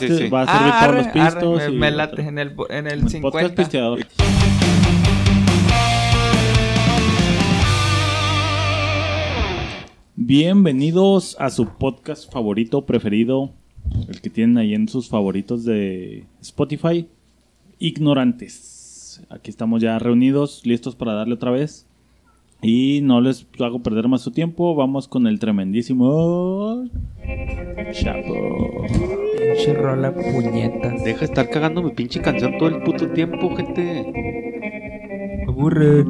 Sí, sí. Va a servir Ah, los arre, pistos. me, y me otro. late en el, en el Podcast 50. pisteador. Bienvenidos a su podcast favorito, preferido, el que tienen ahí en sus favoritos de Spotify, Ignorantes. Aquí estamos ya reunidos, listos para darle otra vez. Y no les hago perder más su tiempo, vamos con el tremendísimo Chapo. Pinche rola puñetas. Deja de estar cagando mi pinche canción todo el puto tiempo, gente. Aburre.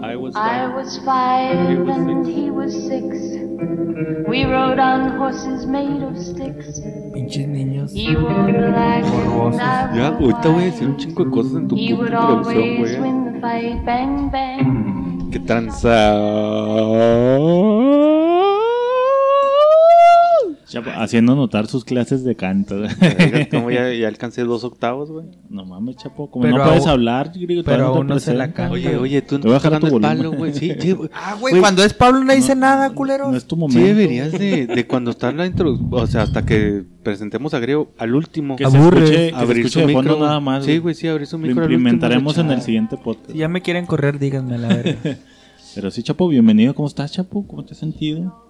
I was I fine. was five He was and six. he was six. We rode on horses made of sticks. Pinches niños. He wore black Morbosos. and I Ya, wore ahorita voy a white. decir un chingo de cosas en tu He puta would introducción, always güey. win the fight, bang bang. ¿Qué tranza? Chapo, haciendo notar sus clases de canto. Como ya, ya alcancé dos octavos, güey. no mames, Chapo, como Pero no puedes aún- hablar, griego, pero aún no se la canta. Oye, oye, tú Te voy a no estás tu palo, güey. Sí, sí, güey. Ah, güey, cuando es Pablo no dice no, nada, culero. No es tu momento. Sí deberías de, de cuando está en la introducción, o sea, hasta que presentemos a Griego, al último. Que se Aburre. escuche, que se abrir escuche su de fondo micro. nada más. Sí, güey. sí, abrir su Lo micro. al último, implementaremos en el siguiente podcast. Si ya me quieren correr, díganme a la verga. Pero sí, Chapo, bienvenido. ¿Cómo estás, Chapo? ¿Cómo te has sentido?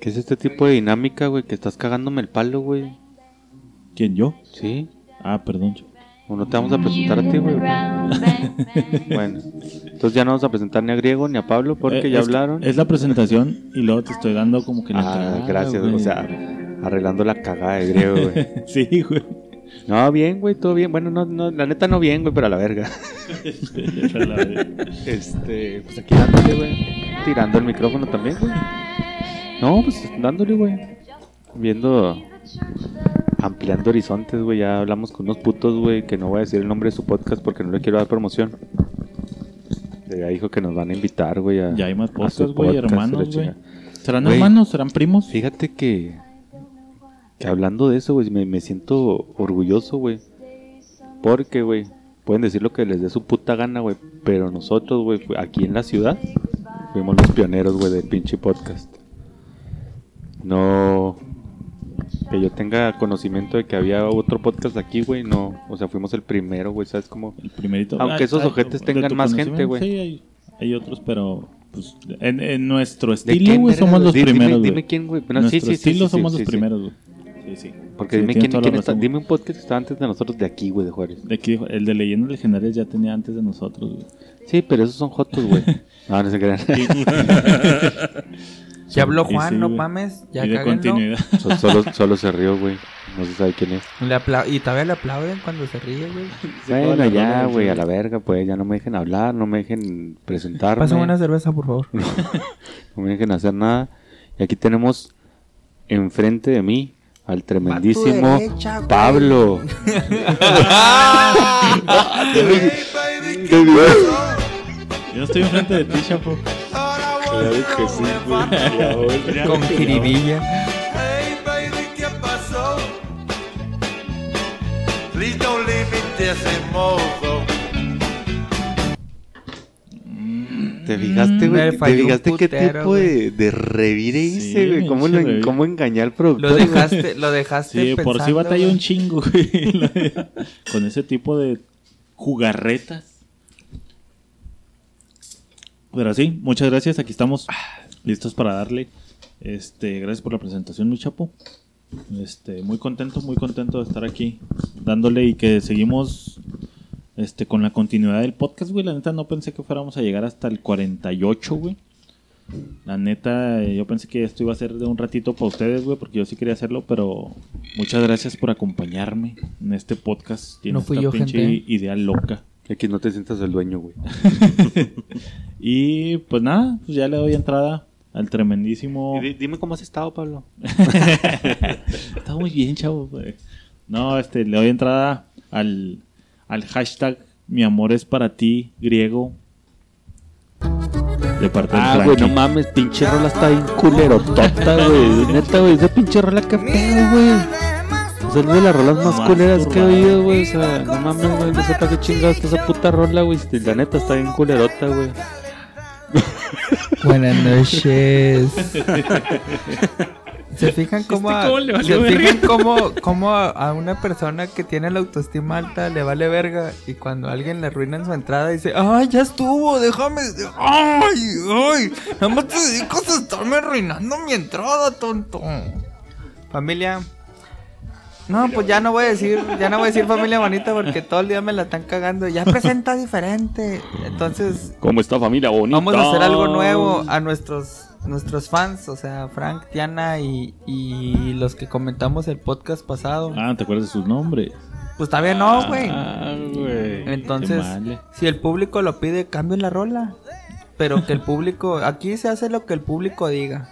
¿Qué es este tipo de dinámica, güey? Que estás cagándome el palo, güey. ¿Quién, yo? Sí. Ah, perdón, Chapo. ¿O no te vamos a presentar a ti, güey? Bueno, entonces ya no vamos a presentar ni a Griego ni a Pablo porque Eh, ya es- hablaron. Es la presentación y luego te estoy dando como que la Ah, cagada, gracias, güey. o sea, arreglando la cagada de Griego, güey. sí, güey. No, bien, güey, todo bien. Bueno, no, no, la neta no bien, güey, pero a la verga. Este, pues aquí dándole, güey. Tirando el micrófono también, güey. No, pues dándole, güey. Viendo, ampliando horizontes, güey. Ya hablamos con unos putos, güey, que no voy a decir el nombre de su podcast porque no le quiero dar promoción. Ya dijo que nos van a invitar, güey. ya hay más podcasts, güey, podcast, hermanos, güey. ¿Serán hermanos? ¿Serán primos? Fíjate que, que hablando de eso, güey, me, me siento orgulloso, güey. Porque, güey, pueden decir lo que les dé su puta gana, güey. Pero nosotros, güey, aquí en la ciudad, fuimos los pioneros, güey, del pinche podcast. No. Que yo tenga conocimiento de que había otro podcast aquí, güey, no. O sea, fuimos el primero, güey, ¿sabes cómo? El primerito. Aunque esos ojetes tengan más gente, güey. Sí, hay, hay otros, pero pues, en, en nuestro ¿De estilo, güey, somos los dime- primeros, Dime, quién, güey. Nuestro sí, estilo sí, somos los primeros, güey. Sí, sí. Porque dime quién, quién está. Dime un podcast que estaba antes de nosotros de aquí, güey, de Juárez. De aquí, el de leyendas legendarias ya tenía antes de nosotros, güey. Sí, pero esos son jotos, güey. No, no se crean. Ya habló Juan, sí, no mames. Ya y de cáguenlo. continuidad. So- solo, solo se rió, güey. No se sabe quién es. Le apla- y todavía le aplauden cuando se ríe, güey. Bueno, ya, güey, sí. a la verga, pues. Ya no me dejen hablar, no me dejen presentarme. Pásame una cerveza, por favor. No me dejen hacer nada. Y aquí tenemos enfrente de mí al tremendísimo derecha. Pablo. Yo estoy enfrente de ti, chapo. Que sí, güey. Con jiribilla. Hey baby, ¿qué pasó? Please don't leave me desimodo. ¿Te fijaste, Me güey? ¿Te fijaste qué putero, tipo de, de revire Sí, hice, güey? ¿Cómo, lo- revire. ¿Cómo engañé al productor? Lo dejaste, lo dejaste Sí, por si pensando, batalla un chingo, güey. Con ese tipo de jugarretas. Pero sí, muchas gracias. Aquí estamos listos para darle. Este, gracias por la presentación, mi chapo. Este, muy contento, muy contento de estar aquí dándole y que seguimos este con la continuidad del podcast, güey. La neta no pensé que fuéramos a llegar hasta el 48, güey. La neta, eh, yo pensé que esto iba a ser de un ratito para ustedes, güey, porque yo sí quería hacerlo, pero muchas gracias por acompañarme en este podcast. y en No fui esta yo, pinche gente. idea loca. Aquí no te sientas el dueño, güey. Y pues nada, pues ya le doy entrada al tremendísimo. Dime cómo has estado, Pablo. Está muy bien, chavo. güey. No, este, le doy entrada al, al hashtag Mi amor es para ti, griego. De parte del Ah, güey, no mames, pinche rola está bien culerotota, güey. Neta, güey, esa pinche rola que pedo, güey. O sea, es de las rolas más culeras que he oído, güey. O sea, no mames, güey, no sé para qué chingados está esa puta rola, güey. Si La neta está bien culerota, güey. Buenas noches. ¿Se fijan cómo, a, se fijan cómo, cómo a, a una persona que tiene la autoestima alta le vale verga y cuando alguien le arruina en su entrada dice, ay, ya estuvo, déjame, ay, ay, nada más te dedicas a estarme arruinando mi entrada, tonto. Familia. No, pues ya no voy a decir, ya no voy a decir familia bonita porque todo el día me la están cagando. Ya presenta diferente. Entonces, ¿Cómo está familia bonita? Vamos a hacer algo nuevo a nuestros nuestros fans, o sea, Frank, Tiana y, y los que comentamos el podcast pasado. Ah, ¿te acuerdas de sus nombres? Pues todavía no, güey. Ah, güey. Entonces, mal, eh. si el público lo pide, cambien la rola. Pero que el público, aquí se hace lo que el público diga.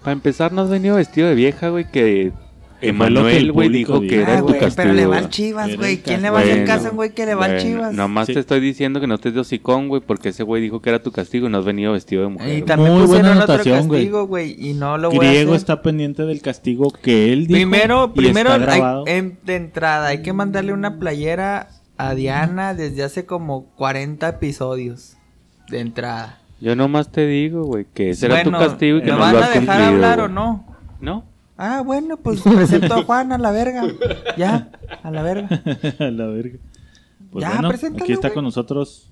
Para empezar, no has venido vestido de vieja, güey, que Emanuel, güey, dijo que era Ah, tu güey, castigo. pero le va al güey. Chivas, güey. ¿Quién le va a hacer caso a un güey que le va al bueno, Chivas? Nomás te estoy diciendo que no te de hocicón, güey, porque ese güey dijo que era tu castigo y no has venido vestido de mujer. Y también Muy buena pusieron otro anotación, güey. castigo, güey, y no lo voy a Griego está pendiente del castigo que él dijo. Primero, primero de entrada hay que mandarle una playera a Diana desde hace como 40 episodios de entrada. Yo nomás te digo, güey, que ese era tu castigo y que ¿me no van lo a has dejar hablar o no? ¿No? Ah, bueno, pues presento a Juan a la verga. Ya, a la verga. A la verga. Pues Ya, bueno, aquí está güey. con nosotros.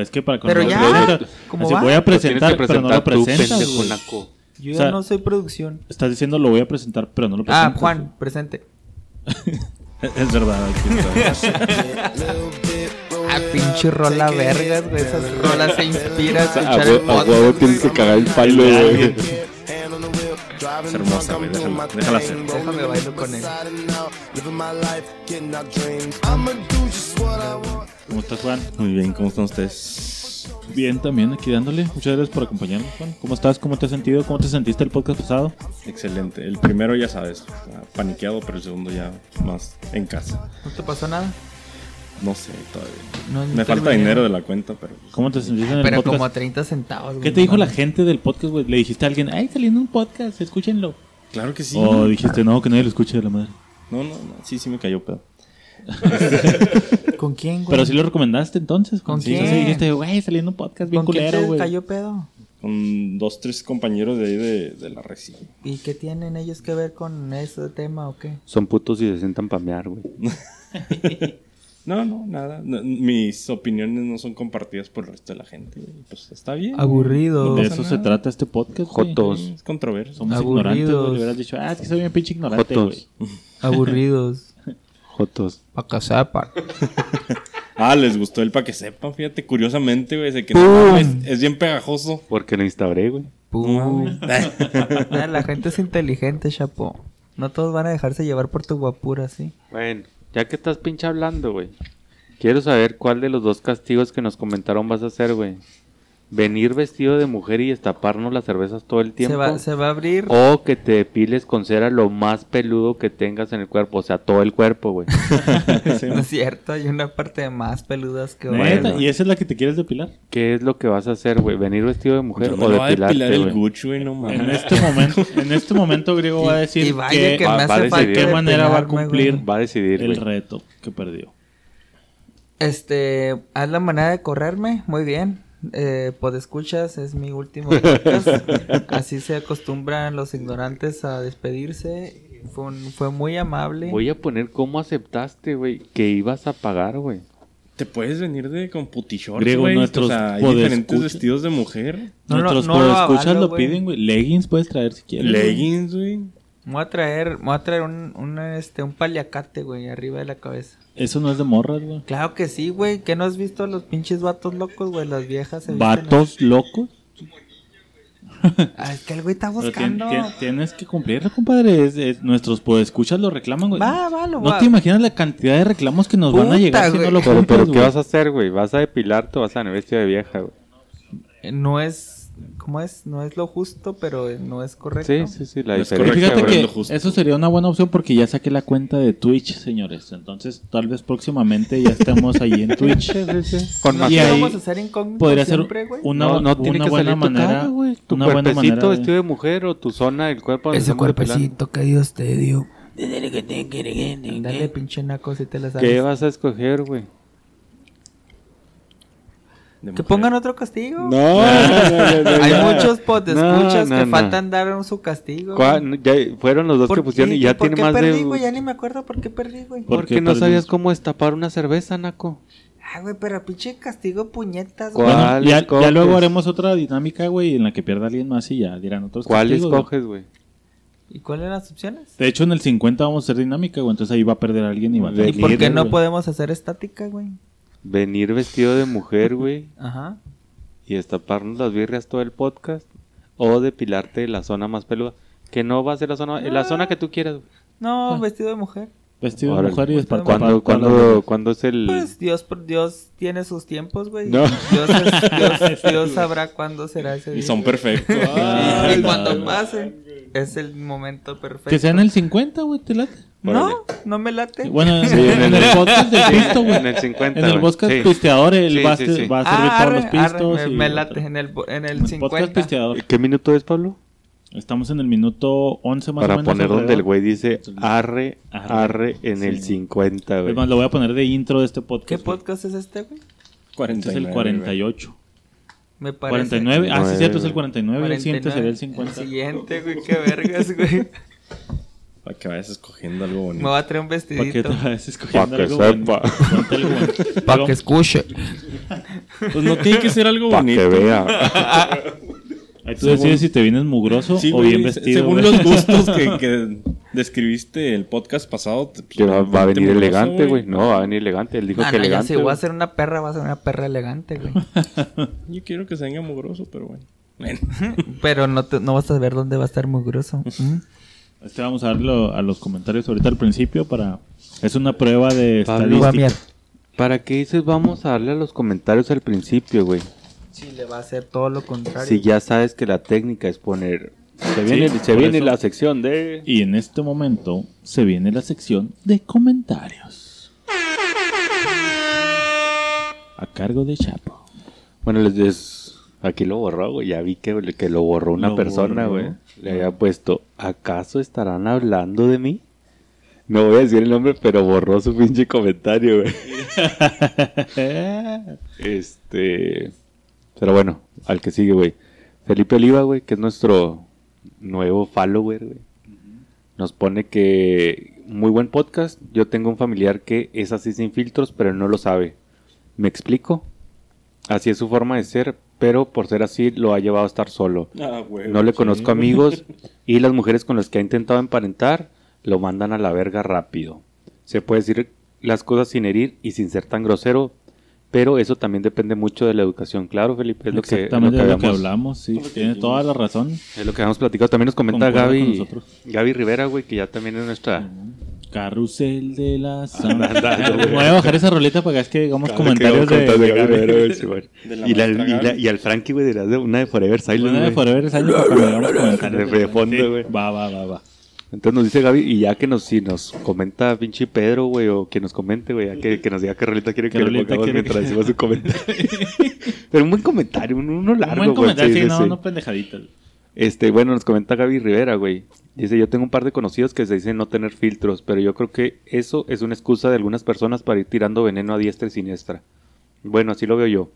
Es que para Pero cuando ya, ¿cómo así, va? voy a presentar, pero no lo tú, presentas. Yo O ya sea, no soy producción. Estás diciendo lo voy a presentar, pero no lo Ah, presentas. Juan, presente. Es verdad. aquí está. Ah, pinche rola vergas, güey. Esas rolas se inspira a A escuchar el hue- a huevo tienes que cagar el palo, güey. Es hermosa, güey. Déjala, déjala hacer. Déjame bailar con él. ¿Cómo estás, Juan? Muy bien, ¿cómo están ustedes? Bien, también aquí dándole. Muchas gracias por acompañarnos, Juan. ¿Cómo estás? ¿Cómo te has sentido? ¿Cómo te sentiste el podcast pasado? Excelente. El primero ya sabes, paniqueado, pero el segundo ya más en casa. ¿No te pasó nada? No sé todavía. No, no Me falta dinero de la cuenta, pero ¿Cómo te sentiste en el Pero podcast? como 30 centavos, güey. ¿Qué te dijo la gente del podcast, güey? ¿Le dijiste a alguien, ay, saliendo un podcast, escúchenlo? claro que sí. O dijiste, no, que nadie lo escuche de la madre. No, no, no, sí, sí me cayó pedo. ¿Con quién, güey? Pero sí lo recomendaste entonces. ¿Con sí, quién? Sí, dijiste, güey, saliendo un podcast bien ¿Con quién culero, te güey. cayó pedo? Con dos, tres compañeros de ahí de, de la reci. ¿Y qué tienen ellos que ver con ese tema o qué? Son putos y se sientan pamear, güey. No, no, nada. No, mis opiniones no son compartidas por el resto de la gente. Pues está bien. Aburrido. De eso se trata este podcast, güey. Jotos. Es controversia. Somos Aburridos. ignorantes, güey. Le hubieras dicho, ah, es que soy bien pinche ignorante, Jotos. güey. Aburridos. Jotos. Pa' que sepan. Ah, les gustó el pa' que sepan, fíjate, curiosamente, güey, de que es bien pegajoso. Porque lo instauré, güey. Pum. La gente es inteligente, chapo. No todos van a dejarse llevar por tu guapura, ¿sí? Bueno, ya que estás pinche hablando, güey. Quiero saber cuál de los dos castigos que nos comentaron vas a hacer, güey. Venir vestido de mujer y destaparnos las cervezas todo el tiempo. Se va, se va a abrir. O que te depiles con cera lo más peludo que tengas en el cuerpo. O sea, todo el cuerpo, güey. No es cierto, hay una parte más peludas que otra. ¿Y esa es la que te quieres depilar? ¿Qué es lo que vas a hacer, güey? ¿Venir vestido de mujer Yo o depilar el? Gucci, güey, no En mames. este momento, en este momento griego va a decir y vaya que, que, va- me va a hace falta decidir. de qué manera va a cumplir güey. Va a decidir, el güey. reto que perdió. Este, haz la manera de correrme, muy bien. Eh, escuchas es mi último podcast. Así se acostumbran los ignorantes a despedirse. Fue, un- fue muy amable. Voy a poner cómo aceptaste, güey, que ibas a pagar, güey. Te puedes venir de con putishorts, Griego, güey. nuestros O sea, hay podescuchas- diferentes vestidos de mujer. No, no, Nuestros no lo escuchas avalo, lo güey. piden, güey. Leggings puedes traer si quieres. Leggings, güey. Me voy a traer, me voy a traer un, un, este, un paliacate, güey, arriba de la cabeza. Eso no es de morras, güey. Claro que sí, güey. ¿Qué no has visto a los pinches vatos locos, güey? Las viejas se visten Vatos locos. así. Ah, es que el güey está Pero tien- buscando. tien- tienes que cumplirlo, compadre. Es- es- nuestros podescuchas lo reclaman, güey. Va, va, lo No va. te imaginas la cantidad de reclamos que nos van a Puta, llegar si güey. no lo Pero, cumples, pero ¿qué vas a hacer, güey? ¿Vas a depilarte o vas a venir vestido de vieja, güey? Eh, No es, ¿cómo es? No es lo justo, pero no es correcto. Sí, sí, sí, la No es diferencia, fíjate que es lo justo. eso sería una buena opción porque ya saqué la cuenta de Twitch, señores. Entonces, tal vez próximamente ya estemos ahí en Twitch. Con No, más Y ¿qué ahí vamos a hacer incógnito Podría ser siempre, güey? una, no, no tiene una que buena salir manera. cara, güey. Tu una buena cuerpecito manera. de- vestido de mujer o tu zona del cuerpo. Ese cuerpecito que Dios te dio. Dale, pinche naco, si te la sabes. ¿Qué vas a escoger, güey? Que mujer. pongan otro castigo. No, no, no, no, Hay muchos podescuchas No, no, que no. faltan dar su castigo. ¿Cuál? Ya fueron los dos ¿Por que pusieron qué? y ya ¿Por tiene qué más perdí, de. güey? Ya ni me acuerdo por qué perdí, güey. ¿Por Porque no sabías cómo destapar una cerveza, Naco. Ah, güey, pero pinche castigo puñetas, güey. Ya, luego haremos otra dinámica, güey, en la que pierda alguien más y ya dirán otros ¿Cuál castigos, güey. escoges, güey? ¿Y cuáles eran las opciones? De hecho, en el 50 vamos a hacer dinámica, güey. Entonces ahí va a perder alguien y va a ¿Y por qué no güey. podemos hacer estática, güey? Venir vestido de mujer, güey, Ajá. y destaparnos las birrias todo el podcast. O depilarte la zona más peluda. Que no va a ser la zona, la zona que tú quieras, güey. No, vestido de mujer. Vestido de mujer y Vestido de desparpar. ¿Cuándo, cuándo, ¿Cuándo es el...? Pues Dios, por Dios tiene sus tiempos, güey. No. Dios, es- Dios, Dios sabrá cuándo será ese día. Y son perfectos. Y cuando no. pase, es el momento perfecto. Que sea en el 50, güey, te late. No, no me late. Bueno, en, Sí, en el podcast del pisto, güey. En el 50, En el podcast Sí. pisteador, él Sí, va, a sí, ser- sí. va a servir Ah, todos arre, los pistos. arre, me, y- me late en el, en el Podcast 50. pisteador. ¿Qué minuto es, Pablo? Estamos en el minuto 11 más Para o menos. poner donde el güey dice arre, Arre. arre en el Sí. 50, güey. Es más, lo voy a poner de intro de este podcast. ¿Qué güey. podcast es este, güey? Este es el 49, 48. Me parece. 49. Ah, sí, cierto, es el 49. El 49. siguiente sería el 50. El siguiente, güey, qué vergas, güey. Para que vayas escogiendo algo Me bonito. voy a traer un Para que te vestidito. vayas escogiendo Pa' que algo sepa. bonito. Para que escuche. Pues no tiene que ser algo Para bonito. que vea. Ahí tú decides si te vienes mugroso Sí, o bien vestido. Según los gustos que, que describiste el podcast pasado. Que va, va a venir elegante, güey. No, va a venir elegante. Él dijo Ah, que no, elegante. si voy a ser una perra, va a ser una perra elegante, güey. Yo quiero que se venga mugroso, pero bueno. Bueno. Pero no, te- no vas a ver dónde va a estar mugroso. ¿Mm? Este vamos a darlo a los comentarios ahorita al principio para... Es una prueba de Pablo, Va a estadística. ¿Para qué dices vamos a darle a los comentarios al principio, güey? Sí, le va a hacer todo lo contrario. Si ya sabes que la técnica es poner... Se viene, se viene eso- la sección de... Y en este momento se viene la sección de comentarios. A cargo de Chapo. Bueno, les des... Aquí lo borró, güey. Ya vi que, que lo borró una Lo persona, güey. Le había puesto, ¿acaso estarán hablando de mí? No voy a decir el nombre, pero borró su pinche comentario, güey. Este. Pero bueno, al que sigue, güey. Felipe Oliva, güey, que es nuestro nuevo follower, güey. Nos pone que muy buen podcast. Yo tengo un familiar que es así sin filtros, pero él no lo sabe. ¿Me explico? Así es su forma de ser, pero por ser así lo ha llevado a estar solo. Ah, güey. No le conozco amigos y las mujeres con las que ha intentado emparentar lo mandan a la verga rápido. Se puede decir las cosas sin herir y sin ser tan grosero, pero eso también depende mucho de la educación. Claro, Felipe, es lo que, es lo Exactamente que de lo que habíamos- hablamos, sí. Tiene toda la razón. es lo que habíamos platicado. También nos comenta con Gaby. Gaby Rivera, güey, que ya también es nuestra... Carrusel de la güey. Voy a bajar esa roleta para que es que digamos comentarios que de, de comentando Gaby. Rivera, güey, sí, güey. De la y, la- y la- Gaby. y al Frankie, güey, de, la- de una de Forever Silent, Una de. Forever comentarios. De- de fondo, güey. Va, va, va, va. Entonces nos dice Gaby, y ya que nos, si nos comenta pinche Pedro, güey, o que nos comente, güey, ya que, que nos diga qué rolita quiere ¿Qué que le pongamos mientras que- decimos su comentario. Pero un buen comentario, un- uno largo, Un buen comentario, sí, sí, sí, no, sí. no pendejaditas. Este, bueno, nos comenta Gaby Rivera, güey. Dice, yo tengo un par de conocidos que se dicen no tener filtros, pero yo creo que eso es una excusa de algunas personas para ir tirando veneno a diestra y siniestra. Bueno, así lo veo yo.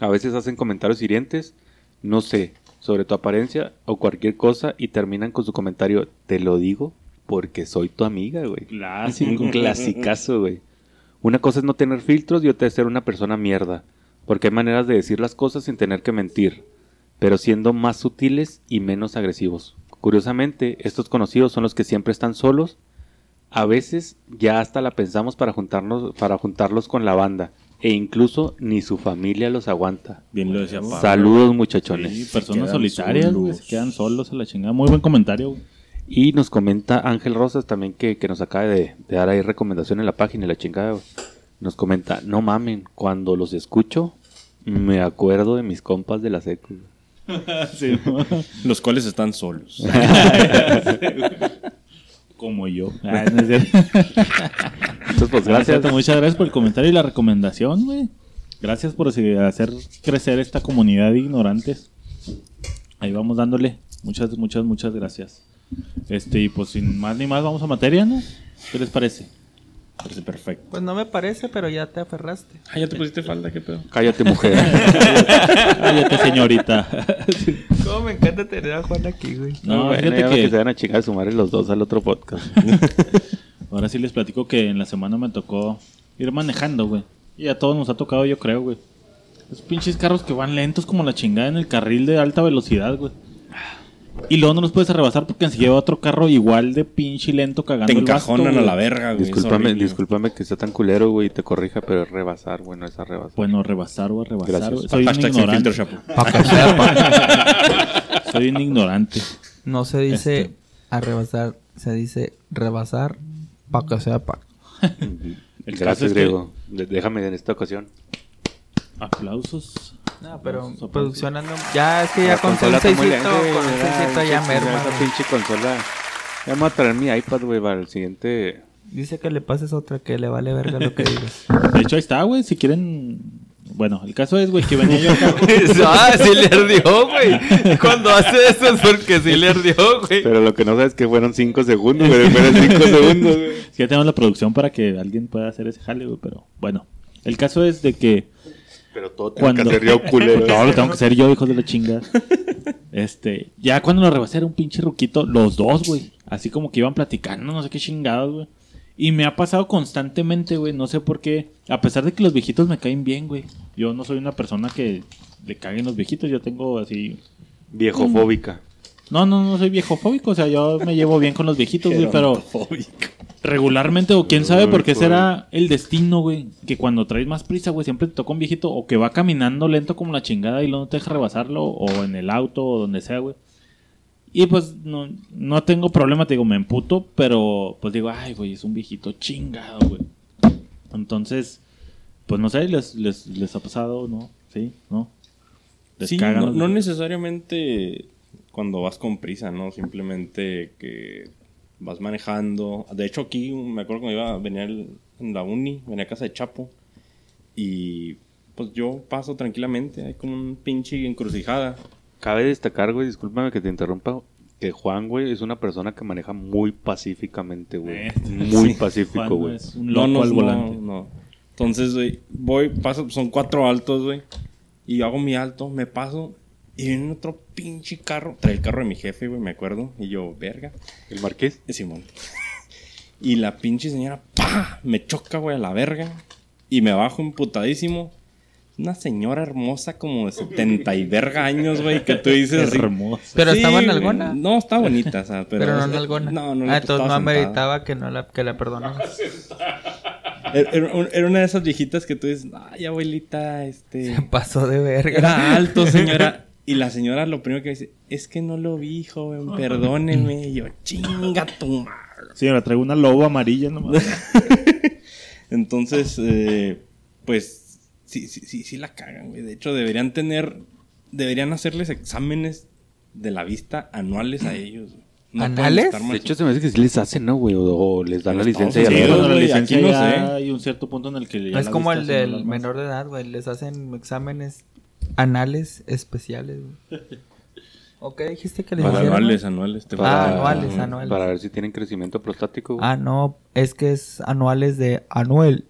A veces hacen comentarios hirientes, no sé, sobre tu apariencia o cualquier cosa y terminan con su comentario, te lo digo porque soy tu amiga, güey. Clásico. Un clasicazo, güey. Una cosa es no tener filtros y otra es ser una persona mierda. Porque hay maneras de decir las cosas sin tener que mentir, pero siendo más sutiles y menos agresivos. Curiosamente, estos conocidos son los que siempre están solos. A veces ya hasta la pensamos para juntarnos, para juntarlos con la banda. E incluso ni su familia los aguanta. Bien lo decía Pablo. Saludos muchachones. Sí, personas quedan solitarias, güey, solos. se quedan solos a la chingada. Muy buen comentario. güey. Y nos comenta Ángel Rosas también que, que nos acaba de, de dar ahí recomendación en la página y la chingada. güey. Nos comenta, no mamen, cuando los escucho me acuerdo de mis compas de la secu. güey". Sí, ¿no? Los cuales están solos. Como yo. Ah, no es cierto. Entonces, pues gracias. Muchas gracias por el comentario y la recomendación, güey. Gracias por hacer crecer esta comunidad de ignorantes. Ahí vamos dándole. Muchas, muchas, muchas gracias. Este, y pues sin más ni más, vamos a materia, ¿no? ¿Qué les parece? Parece perfecto. Pues no me parece, pero ya te aferraste. Ah, ya te pusiste falda, qué pedo. Cállate, mujer. Cállate, señorita. Cómo me encanta tener a Juan aquí, güey. No, bueno, fíjate que- que se van a chingar a su madre los dos al otro podcast. Ahora sí les platico que en la semana me tocó ir manejando, güey. Y a todos nos ha tocado, yo creo, güey. Los pinches carros que van lentos como la chingada en el carril de alta velocidad, güey. Y luego no los puedes rebasar porque se lleva otro carro igual de pinche lento cagando Te el basto, encajonan a güey. la verga, güey. es discúlpame, discúlpame que sea tan culero, güey, y te corrija, pero es rebasar, güey, no es a rebasar. Bueno, rebasar o a rebasar, Gracias. güey. Soy un sin ignorante. filtro. Pa'. Soy un ignorante. No se dice Este. a rebasar, se dice rebasar para que sepa. El caso Gracias, es que- Griego. Déjame en esta ocasión. Aplausos. No, pero producción ando- Ya es que ya La con un consola está muy seisito, lenta, con ya merma. Esa pinche consola. Ya me voy a traer mi iPad, güey, para el siguiente. Dice que le pases otra que le vale verga lo que digas. De hecho, ahí está, güey. Si quieren. Bueno, el caso es, güey, que venía yo acá. ah, sí le ardió, güey. Cuando hace eso es porque sí le ardió, güey. Pero lo que no sabes es que fueron 5 segundos, güey. Fueron 5 segundos, güey. Ya tenemos la producción para que alguien pueda hacer ese jale, güey. Pero bueno, el caso es de que. Pero todo tengo Cuando... que hacer yo, culero. Todo lo tengo que hacer yo, hijos de la chinga. Este, ya cuando lo rebasé era un pinche ruquito, los dos, güey. Así como que iban platicando, no sé qué chingados, güey. Y me ha pasado constantemente, güey. No sé por qué. A pesar de que los viejitos me caen bien, güey. Yo no soy una persona que le caguen los viejitos. Yo tengo así. Viejofóbica. No, no, no soy viejofóbico. O sea, yo me llevo bien con los viejitos, güey. Pero. Regularmente, o quién sabe por qué será el destino, güey. Que cuando traes más prisa, güey, siempre te toca un viejito. O que va caminando lento como la chingada y luego no te deja rebasarlo. O en el auto o donde sea, güey. Y pues no, no tengo problema, te digo, me emputo. Pero pues digo, ay, güey, es un viejito chingado, güey. Entonces, pues no sé, les, les, les ha pasado, ¿no? Sí, ¿no? Les Sí, cagan no, los no necesariamente cuando vas con prisa, ¿no? Simplemente que vas manejando. De hecho, aquí me acuerdo cuando iba, venía el- en la uni, venía a casa de Chapo. Y pues yo paso tranquilamente, hay como un pinche encrucijada. Cabe destacar, güey, discúlpame que te interrumpa, que Juan, güey, es una persona que maneja muy pacíficamente, güey. Eh, Muy sí. pacífico, Juan güey. es un loco no, al no, volante. No, no. Entonces, güey, voy, paso, son cuatro altos, güey. Y yo hago mi alto, me paso. Y viene otro pinche carro. Trae el carro de mi jefe, güey, me acuerdo. Y yo, verga. ¿El marqués? Eh, Simón. Y la pinche señora, ¡pa! Me choca, güey, a la verga. Y me bajo emputadísimo. Una señora hermosa como de 70 y verga años, güey, que tú dices así. Hermoso. Pero Sí, estaba en alguna. No, está bonita, o sea, pero... Pero, no en alguna. No, no, ah, la entonces no ameritaba que, no la, que la perdonaras. Era, era un- era una de esas viejitas que tú dices, ay, abuelita, este... Pasó de verga. Era alto, señora. Y la señora lo primero que dice, es que no lo vi, joven, perdóneme. Y yo, chinga tu madre. Sí, me traigo una lobo amarilla nomás. Entonces, eh, pues, sí, sí, sí, sí la cagan, güey. De hecho, deberían tener, deberían hacerles exámenes de la vista anuales a ellos. güey. No De hecho, se me hace que sí les hacen, ¿no, güey? O, o les dan la licencia y a Sí, la cuando la güey, licencia aquí no ya sé. hay un cierto punto en el que ya es la como vista el no del menor de edad, güey. Les hacen exámenes anales especiales, güey. ¿O qué dijiste que les Para hicieron? anuales, anuales. te Ah, falta- anuales, anuales. Para ver si tienen crecimiento prostático, güey. Ah, no, es que es anuales de Anuel.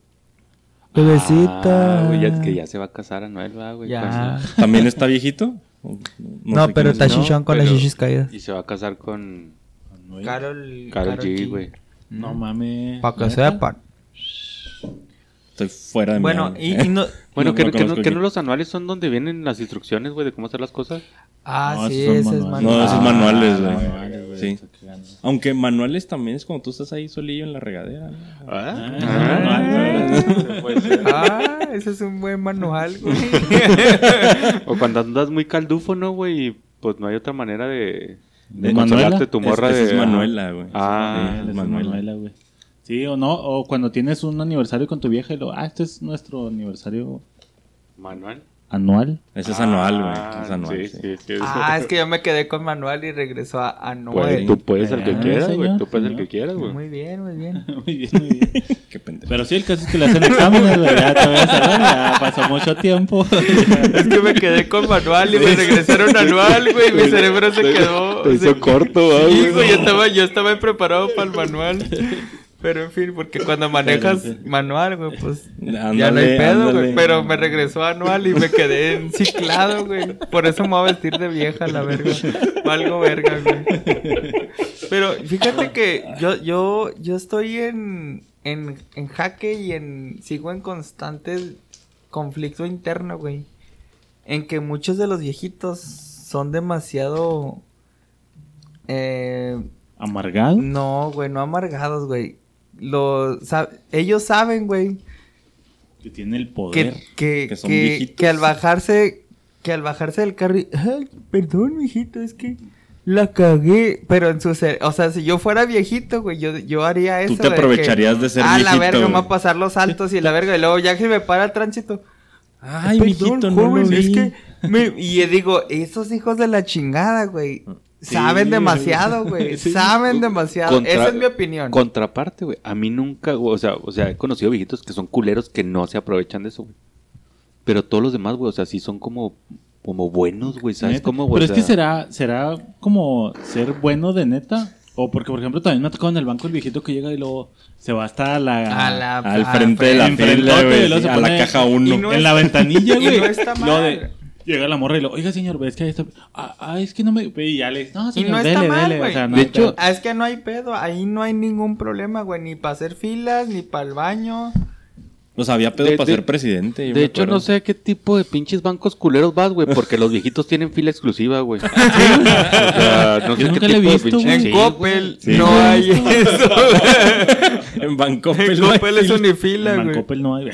Bebecita. Ah, güey, ya que ya se va a casar Anuel, ¿verdad, güey. Ya. Pues, ¿También está viejito? No, No, sé pero está chichón con las shishis caídas. Y se va a casar con No, Carol, Karol G, güey. No mames. Para que sepan. Estoy fuera de mi Bueno, área. y, y no... Bueno, No, que, no que no, conozco que el- no los anuales son donde vienen las instrucciones, güey, de cómo hacer las cosas. Ah, No, sí, ese es manuales. manual. No, esos Ah, manuales, güey. Sí. Aunque manuales también es cuando tú estás ahí solillo en la regadera. ¿no? Ah, Ah. Ah, ese es un buen manual, güey. O cuando andas muy caldufo, ¿no, güey? Y pues no hay otra manera de, de ¿De consolarte Manuela? tu morra Es- de... es Manuela, güey. Ah, Sí, es. Manuela, güey. Sí, o no, o cuando tienes un aniversario con tu vieja y lo, ah, este es nuestro aniversario Manual. anual. Ese es anual, güey. Ah, Es anual. Sí, sí. sí, sí. Ah, es que yo me quedé con manual y regresó a Pues, Anuel. tú puedes el que Ah, quieras, güey. Tú puedes el que quieras, güey. Muy bien, muy bien. muy bien, muy bien. Qué pendejo. Pero sí, el caso es que le hacen exámenes, güey. Ya te voy a saber, ya pasó mucho tiempo. Es que me quedé con manual y me regresaron a anual, güey. Mi cerebro se quedó. Te hizo corto, Sí, güey. güey, yo estaba, yo estaba preparado para el manual. Pero en fin, porque cuando manejas manual, güey, pues ya no hay pedo, güey. Pero me regresó anual y me quedé enciclado, güey. Por eso me voy a vestir de vieja, la verga. Valgo verga, güey. Pero fíjate que yo, yo, yo estoy en, en, en jaque y en. sigo en constante conflicto interno, güey. En que muchos de los viejitos son demasiado. Eh, ¿Amargado? no, güey, no amargados, güey. Lo, ellos saben, güey, Que tiene el poder. que, Que son que, viejitos. que al bajarse, que al bajarse del carro, y, ay, perdón, mijito, es que la cagué. Pero en su ser, o sea, si yo fuera viejito, güey, yo, yo haría eso. Tú te de aprovecharías que, de ser Ah, la viejito, verga, me va güey". a pasar los saltos y la verga, y luego ya que me para el tránsito. Ay, Perdón, mijito, no joven, lo es vi. que me- y digo, esos hijos de la chingada, güey. Saben demasiado, güey. Sí. saben demasiado. Contra- Esa es mi opinión. Contraparte, güey. A mí nunca, güey, o sea, o sea, he conocido viejitos que son culeros que no se aprovechan de eso, güey. Pero todos los demás, güey, o sea, sí son como, como buenos, güey, ¿sabes cómo, güey? Pero es que será, será como ser bueno de neta. O porque, por ejemplo, también me ha tocado en el banco el viejito que llega y luego se va hasta la... A la- Al frente de la fila, güey. A la caja y 1. no en es- la ventanilla, güey. no está Lo de- llega la morra y lo, oiga, señor, ves que ahí está. Ah, ah, es que no me. Y ya le no, Y señor, no está dele, mal, dele. güey. O sea, no De hay hecho, pedo. Ah, es que no hay pedo, ahí no hay ningún problema, güey, ni para hacer filas, ni para el baño. Sea, había pedo De- para de- ser presidente. De hecho, acuerdo. no sé a qué tipo de pinches bancos culeros vas, güey, porque los viejitos tienen fila exclusiva, güey. O sea, no sé qué le he tipo visto. En Sí, Coppel Sí, no güey. hay eso. En. Coppel es unifila, En güey. Bancoppel no hay.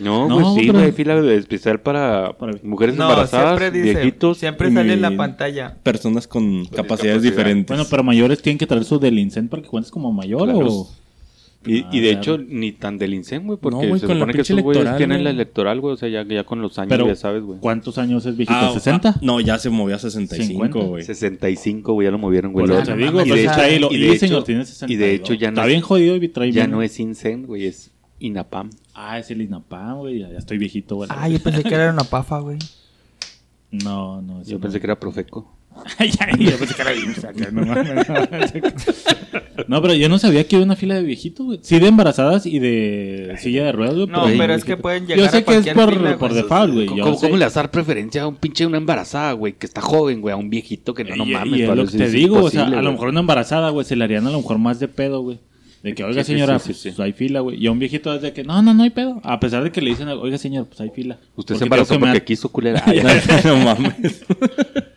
No, No, sí, pero- hay fila especial para, mujeres No, embarazadas, siempre dice, viejitos. siempre sale en la pantalla. Personas con capacidades capacidad. diferentes. bueno, pero mayores tienen que traer su del para que cuentes como mayor Claro. o. Y, y de Ah, hecho, ni tan del INSEN, güey, porque No, güey, se supone que esos güeyes tienen la electoral, güey, o sea, ya, ya con los años, Pero, ya sabes, güey. ¿cuántos años es viejito? Ah, ¿60? ah, no, ya se movió a 65, 50. güey. 65, güey, ya lo movieron, güey. Por eso te digo, y y de hecho- señor tiene 60. y de hecho ya no Está es- bien jodido y trae ya bien- no es INSEN, güey, es INAPAM. Ah, es el INAPAM, güey. Ya, ya estoy viejito, güey. Ah, yo pensé que era una pafa, güey. No, no. Yo no. pensé que era Profeco. Ay, ay, yo pensé que era IMSS, acá, no mames, no. No, pero yo no sabía que había una fila de viejitos, güey. Sí, de embarazadas y de silla de ruedas, güey. No, pero es que pueden Yo llegar sé a que es por, fila, por güey. default, güey. ¿Cómo, yo cómo- sé. cómo le vas a dar preferencia a un pinche una embarazada, güey, que está joven, güey, a un viejito que no, no y, mames? y es para lo que te digo, o sea, a lo mejor una embarazada, güey, se le harían a lo mejor más de pedo, güey. De que, oiga, sí, señora, sí, sí, pues hay fila, güey. Y a un viejito es de que, no, no, no hay pedo. A pesar de que le dicen, oiga, señor, pues hay fila. Usted se embarazó me porque quiso, culera. No mames.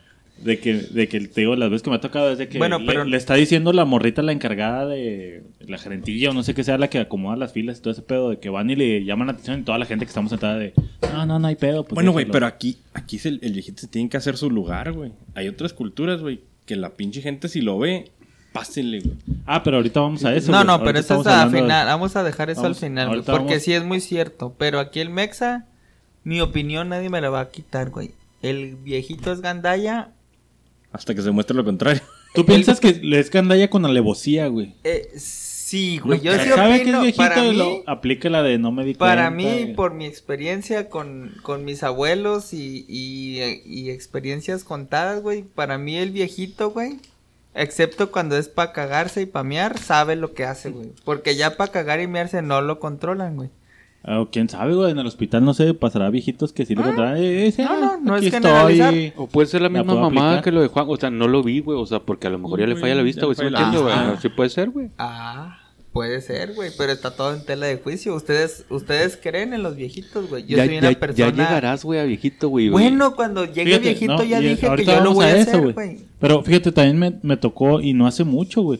De que, de que te digo, las veces que me ha tocado es de que Bueno, le, pero- le está diciendo la morrita, la encargada de la gerentilla o no sé qué sea, la que acomoda las filas y todo ese pedo, de que van y le llaman la atención y toda la gente que estamos sentada de, no, no, no hay pedo. Pues Bueno, güey, déjalo". pero aquí, aquí se- el viejito se tiene que hacer su lugar, güey. Hay otras culturas, güey, que la pinche gente si lo ve, pásele, güey. Ah, pero ahorita vamos a eso. No, güey. no, Ahorita pero eso estamos es al de- final. Vamos a dejar eso Vamos- al final, güey. Porque vamos- sí es muy cierto. Pero aquí el Mexa, mi opinión nadie me la va a quitar, güey. El viejito es gandaya. Hasta que se muestre lo contrario. Tú piensas que le es candalla con alevosía, güey. Eh, sí, güey. Yo sí sabe que es viejito mí, lo aplica la de no me di para cuenta, mí, güey. por mi experiencia con, con mis abuelos y, y, y experiencias contadas, güey. Para mí el viejito, güey. Excepto cuando es para cagarse y para mear, sabe lo que hace, güey. Porque ya para cagar y mearse no lo controlan, güey. Ah, quién sabe, güey, en el hospital no sé, pasará viejitos que sí le contarán. Eh, ese, No, ah, no, no aquí es generalizar. estoy. O puede ser la misma mamá aplicar. que lo de Juan. O sea, no lo vi, güey. O sea, porque a lo mejor ya le falla la vista, güey. ¿Sí me entiendes, güey? Sí puede ser, güey. Ah, puede ser, güey, pero está todo en tela de juicio. Ustedes, ustedes creen en los viejitos, güey. Yo Ya, soy una ya- persona. ya llegarás, güey, a viejito, güey. Bueno, cuando llegue Fíjate, viejito no, ya dije que yo lo voy a, eso, hacer, güey. Pero fíjate, también me, me tocó y no hace mucho, güey.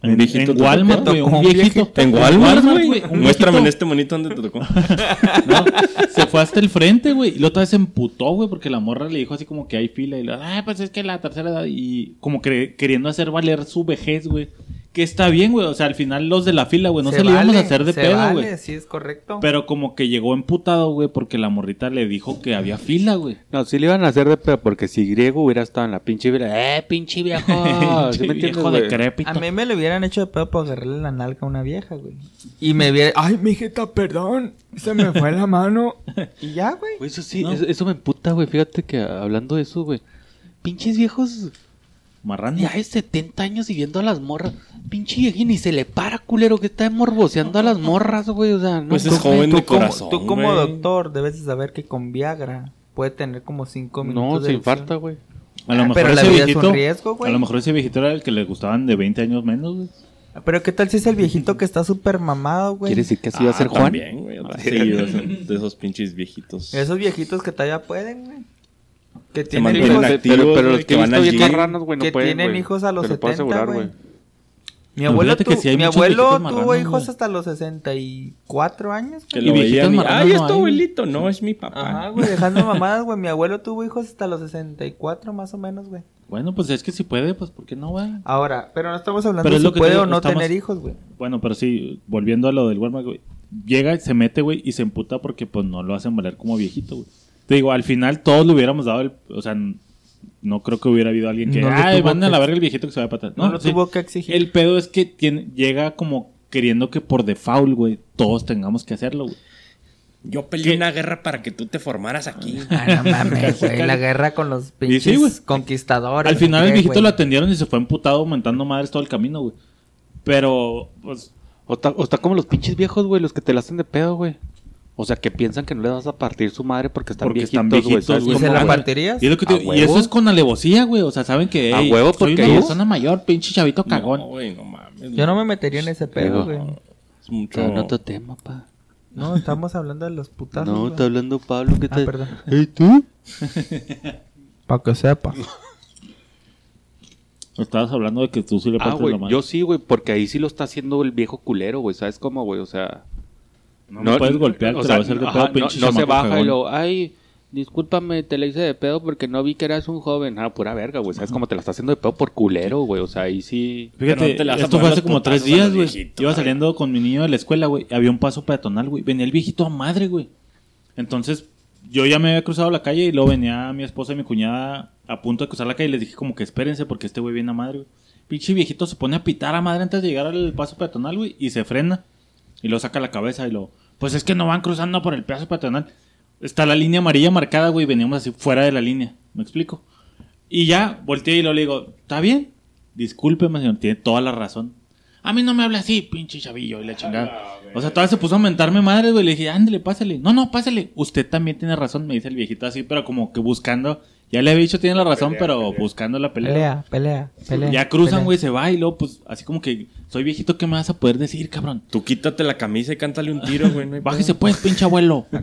¿Un En, viejito en Walmart, güey, ¿Tocó un viejito. En Walmart, güey. Muéstrame en este monito donde te tocó. No, se fue hasta el frente, güey. Y la otra vez se emputó, güey, porque la morra le dijo así como que hay fila. Y le ah, pues es que la tercera edad. Y como que queriendo hacer valer su vejez, güey. Que está bien, güey. O sea, al final los de la fila, güey, no se, le íbamos a hacer de se pedo, vale, güey. sí es correcto. Pero como que llegó emputado, güey, porque la morrita le dijo que había fila, güey. No, sí le iban a hacer de pedo, porque si griego hubiera estado en la pinche vida. ¡Eh, pinche viejo! ¿Sí me entiendes, Viejo decrépito. A mí me lo hubieran hecho de pedo por agarrarle la nalga a una vieja, güey. Y me hubiera... Ay, mijita, perdón. Se me fue la mano. Y ya, güey. Güey, eso sí, No. eso, eso me emputa, güey. Fíjate que hablando de eso, güey. Pinches viejos marrano. Ya es 70 años y viendo a las morras. Pinche viejín y se le para, culero, que está morboseando a las morras, güey. O sea, no. Pues es joven de como- corazón, Tú como güey. doctor debes de saber que con Viagra puede tener como 5 minutos no, de se infarta, güey. A lo Ah, mejor pero la ese vida es un viejito. riesgo, güey. a lo mejor ese viejito era el que le gustaban de 20 años menos, güey. Pero qué tal si es el viejito que está súper mamado, güey. ¿Quiere decir que así va a ser Ah, Juan? También, güey. Sí, de esos pinches viejitos. Esos viejitos que todavía pueden, güey. Que Se tienen mantienen hijos. Pero, activos, pero, pero güey, los que van visto al bien gym. marranos, güey, no que pueden, tienen hijos a los Te lo puedo 70, asegurar, güey. Mi abuelo, tu- sí mi tuvo marranos, hijos hasta los 64 años. Que lo veían ¡ay, es tu hay, güey". abuelito! No, es mi papá. Ajá, güey, dejando mamadas, güey. Mi abuelo tuvo hijos hasta los 64 más o menos, güey. Bueno, pues es que si puede, pues ¿por qué no, güey? Ahora, pero no estamos hablando de si puede o no estamos- tener hijos, güey. Bueno, pero sí, volviendo a lo del Walmart, güey. Llega, y se mete, güey, y se emputa porque pues no lo hacen valer como viejito, güey. Te digo, al final todos le hubiéramos dado el... O sea, no creo que hubiera habido alguien que... No Ay, manden a la verga el viejito que se vaya para atrás. No, lo sí. tuvo que exigir. El pedo es que tiene, llega como queriendo que por default, güey, todos tengamos que hacerlo, güey. Yo peleé una guerra para que tú te formaras aquí. Ah, no mames, güey. La guerra con los pinches sí, conquistadores. Al final el ¿qué, viejito lo atendieron y se fue emputado aumentando madres todo el camino, güey. Pero, pues, O está, o está como los pinches viejos, güey, los que te la hacen de pedo, güey. O sea, que piensan que no le vas a partir su madre porque están Porque viejitos, están güey. viejitos, ¿sabes güey. ¿Y se la güey? partirías? Y, es lo que te ¿A digo, y eso es con alevosía, güey. O sea, saben que. ¿A "Ey, huevo? Soy Porque una ellos- persona mayor, pinche chavito No, cagón. güey, no mames. Yo no me metería en ese pedo, güey. Es mucho... En otro tema, pa. No, estamos hablando de los putazos. No, güey. está hablando Pablo, ¿qué Ah, tal? perdón. ¿Ey, tú? Para que sepa. Estabas hablando de que tú sí le Ah, partes güey, la mano. yo sí, güey, porque ahí sí lo está haciendo el viejo culero, güey, ¿sabes cómo, güey? O sea... No, me puedes golpear, o te sea, va a hacer de pedo, no, pinche no se baja cagón. y lo, ay, discúlpame, te la hice de pedo porque no vi que eras un joven. Ah, pura verga, güey, ¿sabes cómo te la está haciendo de pedo por culero, güey? O sea, ahí sí... Fíjate, no te le esto fue hace como tres días, güey. Iba saliendo con mi niño de la escuela, güey. Había un paso peatonal, güey. Venía el viejito a madre, güey. Entonces, yo ya me había cruzado la calle y luego venía mi esposa y mi cuñada a punto de cruzar la calle y les dije como que espérense porque este güey viene a madre, güey. Pinche viejito se pone a pitar a madre antes de llegar al paso peatonal, güey, y se frena. Y lo saca la cabeza y lo... Pues es que no van cruzando por el paso peatonal. Está la línea amarilla marcada, güey, y veníamos así fuera de la línea. ¿Me explico? Y ya volteé y lo le digo, ¿está bien? Discúlpeme, señor, tiene toda la razón. A mí no me habla así, pinche chavillo, y la chingada. O sea, todavía se puso a mentarme madre, güey. Le dije, ándale, pásale. No, no, pásale. Usted también tiene razón, me dice el viejito así, pero como que buscando. Ya le había dicho, tiene la razón, pero buscando la pelea. Pelea, pelea, pelea. Ya cruzan, güey, se va y luego, pues, así como que soy viejito, ¿qué me vas a poder decir, cabrón? Tú quítate la camisa y cántale un tiro, güey. no Bájese, pues, pinche abuelo.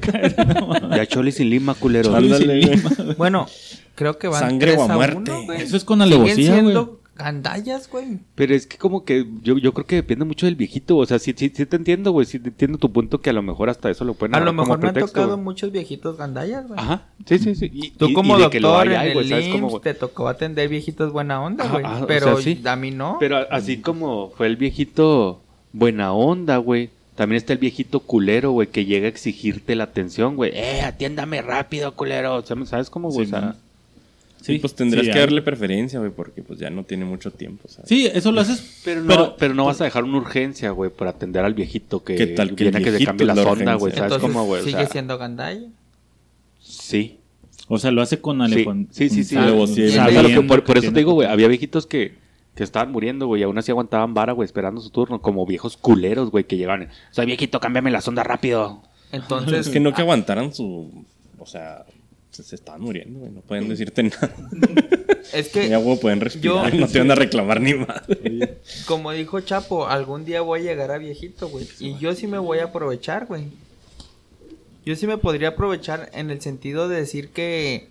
Ya chole sin lima, culero. Ándale, güey. Bueno, creo que van Sangre 3 o a muerte. 1, güey. Eso es con alevosía, güey. siendo gandallas, güey. Pero es que como que yo, yo creo que depende mucho del viejito. O sea, sí, sí, sí te entiendo, güey. Sí te entiendo tu punto que a lo mejor hasta eso lo pueden A lo como mejor me han pretexto, tocado güey. muchos viejitos gandallas, güey. Ajá, sí, sí, sí. Y, Tú y- como y lo doctor hay, en el güey, ¿sabes IMSS cómo, güey? te tocó atender viejitos buena onda, güey. pero sea, sí. a mí no. Pero así como fue el viejito buena onda, güey. También está el viejito culero, güey, que llega a exigirte la atención, güey. Eh, atiéndame rápido, culero. O sea, ¿Sabes cómo, güey? Sí, o sea, Sí, pues tendrías sí, que darle preferencia, güey, porque pues ya no tiene mucho tiempo, ¿sabes? Sí, eso lo haces. pero, no, pero, no vas a dejar una urgencia, güey, por atender al viejito que ¿Qué tal que viene que se cambie la sonda, güey. ¿Sabes Entonces, cómo, güey? O sigue sea, siendo gandalla. Sí. O sea, lo hace con ale... Sí, sí, sí. alevosía que- por, que por eso tiene te digo, güey, había viejitos que, que estaban muriendo, güey, y aún así aguantaban vara, güey, esperando su turno, como viejos culeros, güey, que llegaban. Soy viejito, cámbiame la sonda rápido. Entonces, Es que no que aguantaran su... O sea, se, estaban muriendo, güey. No pueden decirte nada. es que Ya, güey, pueden respirar. Yo- no te van a reclamar ni más. Como dijo Chapo, algún día voy a llegar a viejito, güey. Y yo sí me voy a aprovechar, güey. Yo sí me podría aprovechar en el sentido de decir que,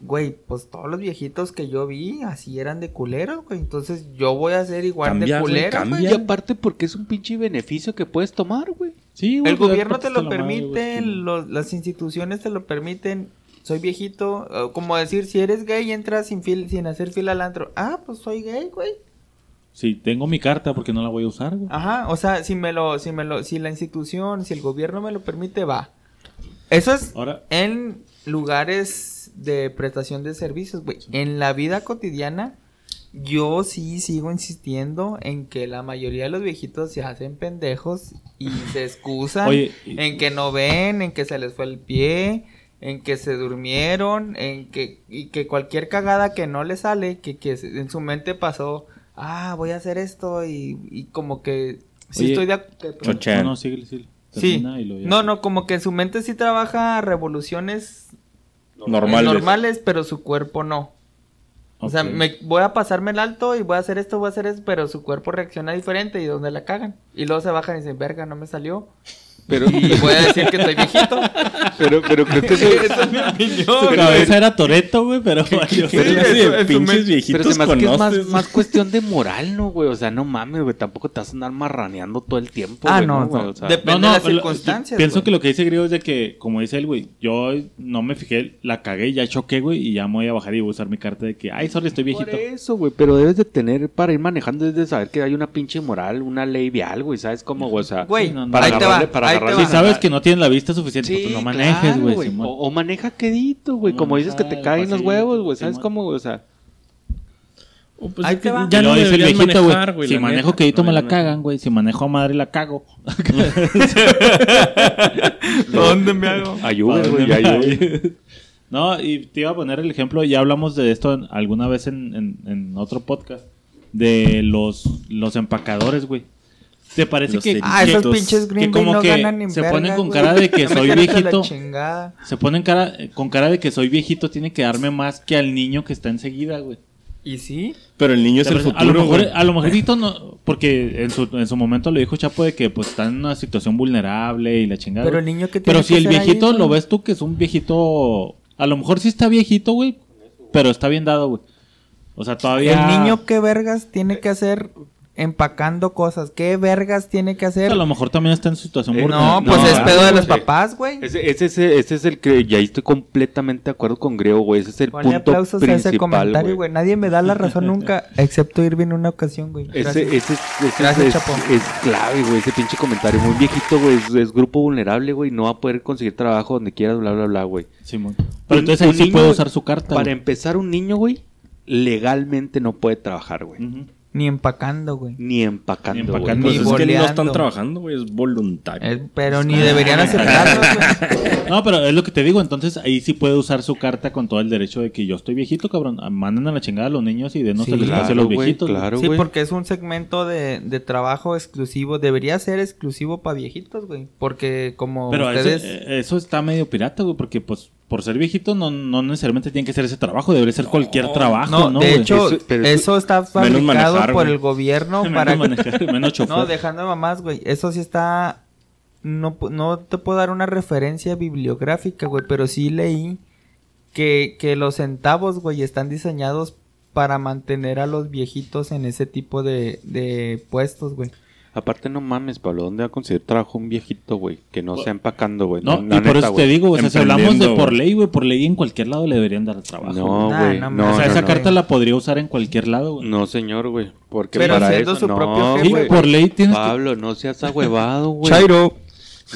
güey, pues todos los viejitos que yo vi así eran de culeros, güey. Entonces yo voy a ser igual Cambia, de culero, cambia. güey. Y aparte porque es un pinche beneficio que puedes tomar, güey. Sí, güey, El pues, gobierno te lo madre, permite, güey. los- las instituciones te lo permiten. Soy viejito, como decir, si eres gay entras sin, fil- sin hacer fila al antro. Ah, pues soy gay, güey. Sí, tengo mi carta porque no la voy a usar, güey. Ajá, o sea, si me lo, si me lo, si la institución, si el gobierno me lo permite, va. Eso es Ahora, en lugares de prestación de servicios, güey. En la vida cotidiana, yo sí sigo insistiendo en que la mayoría de los viejitos se hacen pendejos y se excusan Oye, y- en que no ven, en que se les fue el pie, en que se durmieron, en que, y que cualquier cagada que no le sale, que, que se- en su mente pasó, ah, voy a hacer esto y, y como que sí Oye, estoy de ac- Chochean. No, no, síguele. Sí, no, no, como que en su mente sí trabaja revoluciones Normales. normales, pero su cuerpo no. O sea, me, voy a pasarme el alto y voy a hacer esto, voy a hacer eso, pero su cuerpo reacciona diferente y donde la cagan. Y luego se bajan y dicen, verga, no me salió. Pero, Y voy a decir que estoy viejito. pero, pero creo que eso, Esa es mi opinión. Su cabeza era Toreto, güey, pero valió. ¿Qué Sí, eso- de eso pinches me- viejitos pero se me hace que es más, más cuestión de moral, ¿no, güey? O sea, no mames, güey. Tampoco te vas a andar marraneando todo el tiempo. Ah, güey, no, güey? no. O sea, Dep- Depende No, no, de las lo- circunstancias, Pienso güey. que lo que dice Griego es de que, como dice él, güey, yo no me fijé, la cagué, ya choqué, güey, y ya me voy a bajar y voy a usar mi carta de que, ay, sorry, estoy Por viejito. eso, güey, pero debes de tener, para ir manejando, debes de saber que hay una pinche moral, una ley vial, güey, ¿sabes cómo, güey? O sea, Güey, no, no. para ahí te va, para. Si sabes que no tienes la vista suficiente, pues no manejes, güey. O, o maneja quedito, güey, como dices que te caen los huevos, güey, ¿sabes cómo, güey? O sea, Oh, pues Ahí es te que va. Ya no dice el viejito, güey. Si manejo neta. quedito No, me la no. cagan, güey. Si manejo a madre la cago. ¿Dónde me hago? ayuda, güey, ¿Dónde me ayuda. No, y te iba a poner el ejemplo, ya hablamos de esto en- alguna vez en, en- en otro podcast, de los, los empacadores, güey. ¿Te parece que, Ah, que- esos pinches Green que Bay como no que ganan ni se verga, ponen con güey. cara de que soy viejito? se ponen cara, con cara de que soy viejito, tiene que darme más que al niño que está enseguida, güey? ¿Y sí? Pero el niño es el a lo futuro, mejor, güey. a lo mejorito no, porque en su, en su momento le dijo Chapo de que pues está en una situación vulnerable y la chingada. Pero el niño que Pero tiene si que el ahí, viejito lo ves tú que es un viejito, a lo mejor sí está viejito, güey, pero está bien dado, güey. O sea, todavía... El niño, ¿qué vergas tiene que hacer empacando cosas? ¿Qué vergas tiene que hacer? a lo mejor también está en situación Eh, vulnerable. No, pues No, es pedo de los papás, güey. Ese, ese, ese, ese es el que, y ahí estoy completamente de acuerdo con Grego, güey, ese es el Ponle punto aplausos a ese principal, comentario, güey. Nadie me da la razón nunca, excepto Irving una ocasión, güey. Ese, Gracias. ese, es- ese Gracias, es, es clave, güey, ese pinche comentario. Muy viejito, güey, es, es grupo vulnerable, güey, no va a poder conseguir trabajo donde quiera, bla, bla, bla, güey. Simón. Pero Un- entonces ahí sí puede usar su carta, Para empezar, un niño, güey, legalmente no puede trabajar, güey. Ujú. Ni empacando, güey. Ni empacando, Ni empacando. Pues Ni es que no están trabajando, güey. Es voluntario. Pero ni deberían aceptarlo, güey. No, pero es lo que te digo, entonces ahí sí puede usar su carta con todo el derecho de que yo estoy viejito, cabrón. Manden a la chingada a los niños y denos Sí, el espacio a los viejitos. claro, Sí, porque es un segmento de, de trabajo exclusivo. Debería ser exclusivo para viejitos, güey. Porque como Pero eso, ustedes... eh, eso está medio pirata, güey, porque pues por ser viejito no, no necesariamente tiene que ser ese trabajo, debería ser cualquier trabajo, no, ¿no? de güey? hecho, Eso- eso, pero eso- está fabricado manejar, por güey. el gobierno menos para... manejar, menos chofer. No, dejando de mamás, güey. Eso sí está... No, pu- no te puedo dar una referencia bibliográfica, güey, pero sí leí que, que los centavos, güey, están diseñados para mantener a los viejitos en ese tipo de, de puestos, güey. Aparte, no mames, Pablo, ¿dónde va a conseguir trabajo un viejito, güey? Que no sea empacando, güey. No, la y por neta, eso te güey. digo, o sea, si hablamos de por ley, güey, por ley en cualquier lado le deberían dar trabajo. No, güey. Nah, no No, o sea, no, esa no. carta la podría usar en cualquier lado, güey. No, señor, güey. Porque Pero para eso su no, propio Sí, jefe, güey. por ley tienes que... Pablo, no seas ahuevado, güey. Chairo.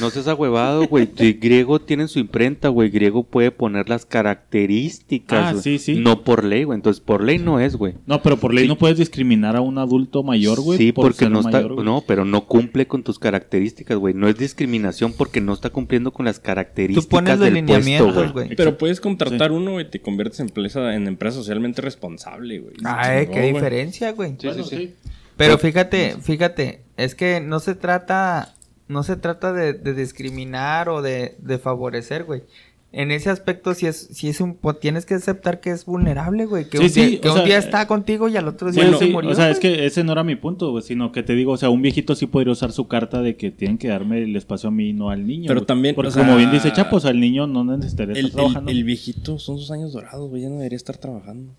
No seas ahuevado, güey. Griego tiene su imprenta, güey. Griego puede poner las características. Ah, sí, sí. No por ley, güey. Entonces, por ley no es, güey. No, pero por ley Sí. no puedes discriminar a un adulto mayor, güey. Sí, por porque ser no está, no, pero no cumple con tus características, güey. No es discriminación porque no está cumpliendo con las características Tú pones los del lineamientos, puesto, güey. Pero puedes contratar uno y te conviertes en empresa, en empresa socialmente responsable, güey. Ay, Chingón, qué diferencia, güey. Sí, Bueno, sí, sí. Pero fíjate, fíjate, es que no se trata, no se trata de, de discriminar o de, de favorecer, güey. En ese aspecto sí es, sí es un, pues, tienes que aceptar que es vulnerable, güey. Que, Sí, un, día, sí, que o un sea, día está contigo y al otro día Bueno, se sí, murió. o sea, es que ese no era mi punto, güey, sino que te digo, o sea, un viejito sí podría usar su carta de que tienen que darme el espacio a mí, no al niño. Pero güey. también, Porque o sea, como bien dice Chapo, o sea, el niño no necesitaría El, estar el- trabajando. el viejito son sus años dorados, güey. Ya no debería estar trabajando.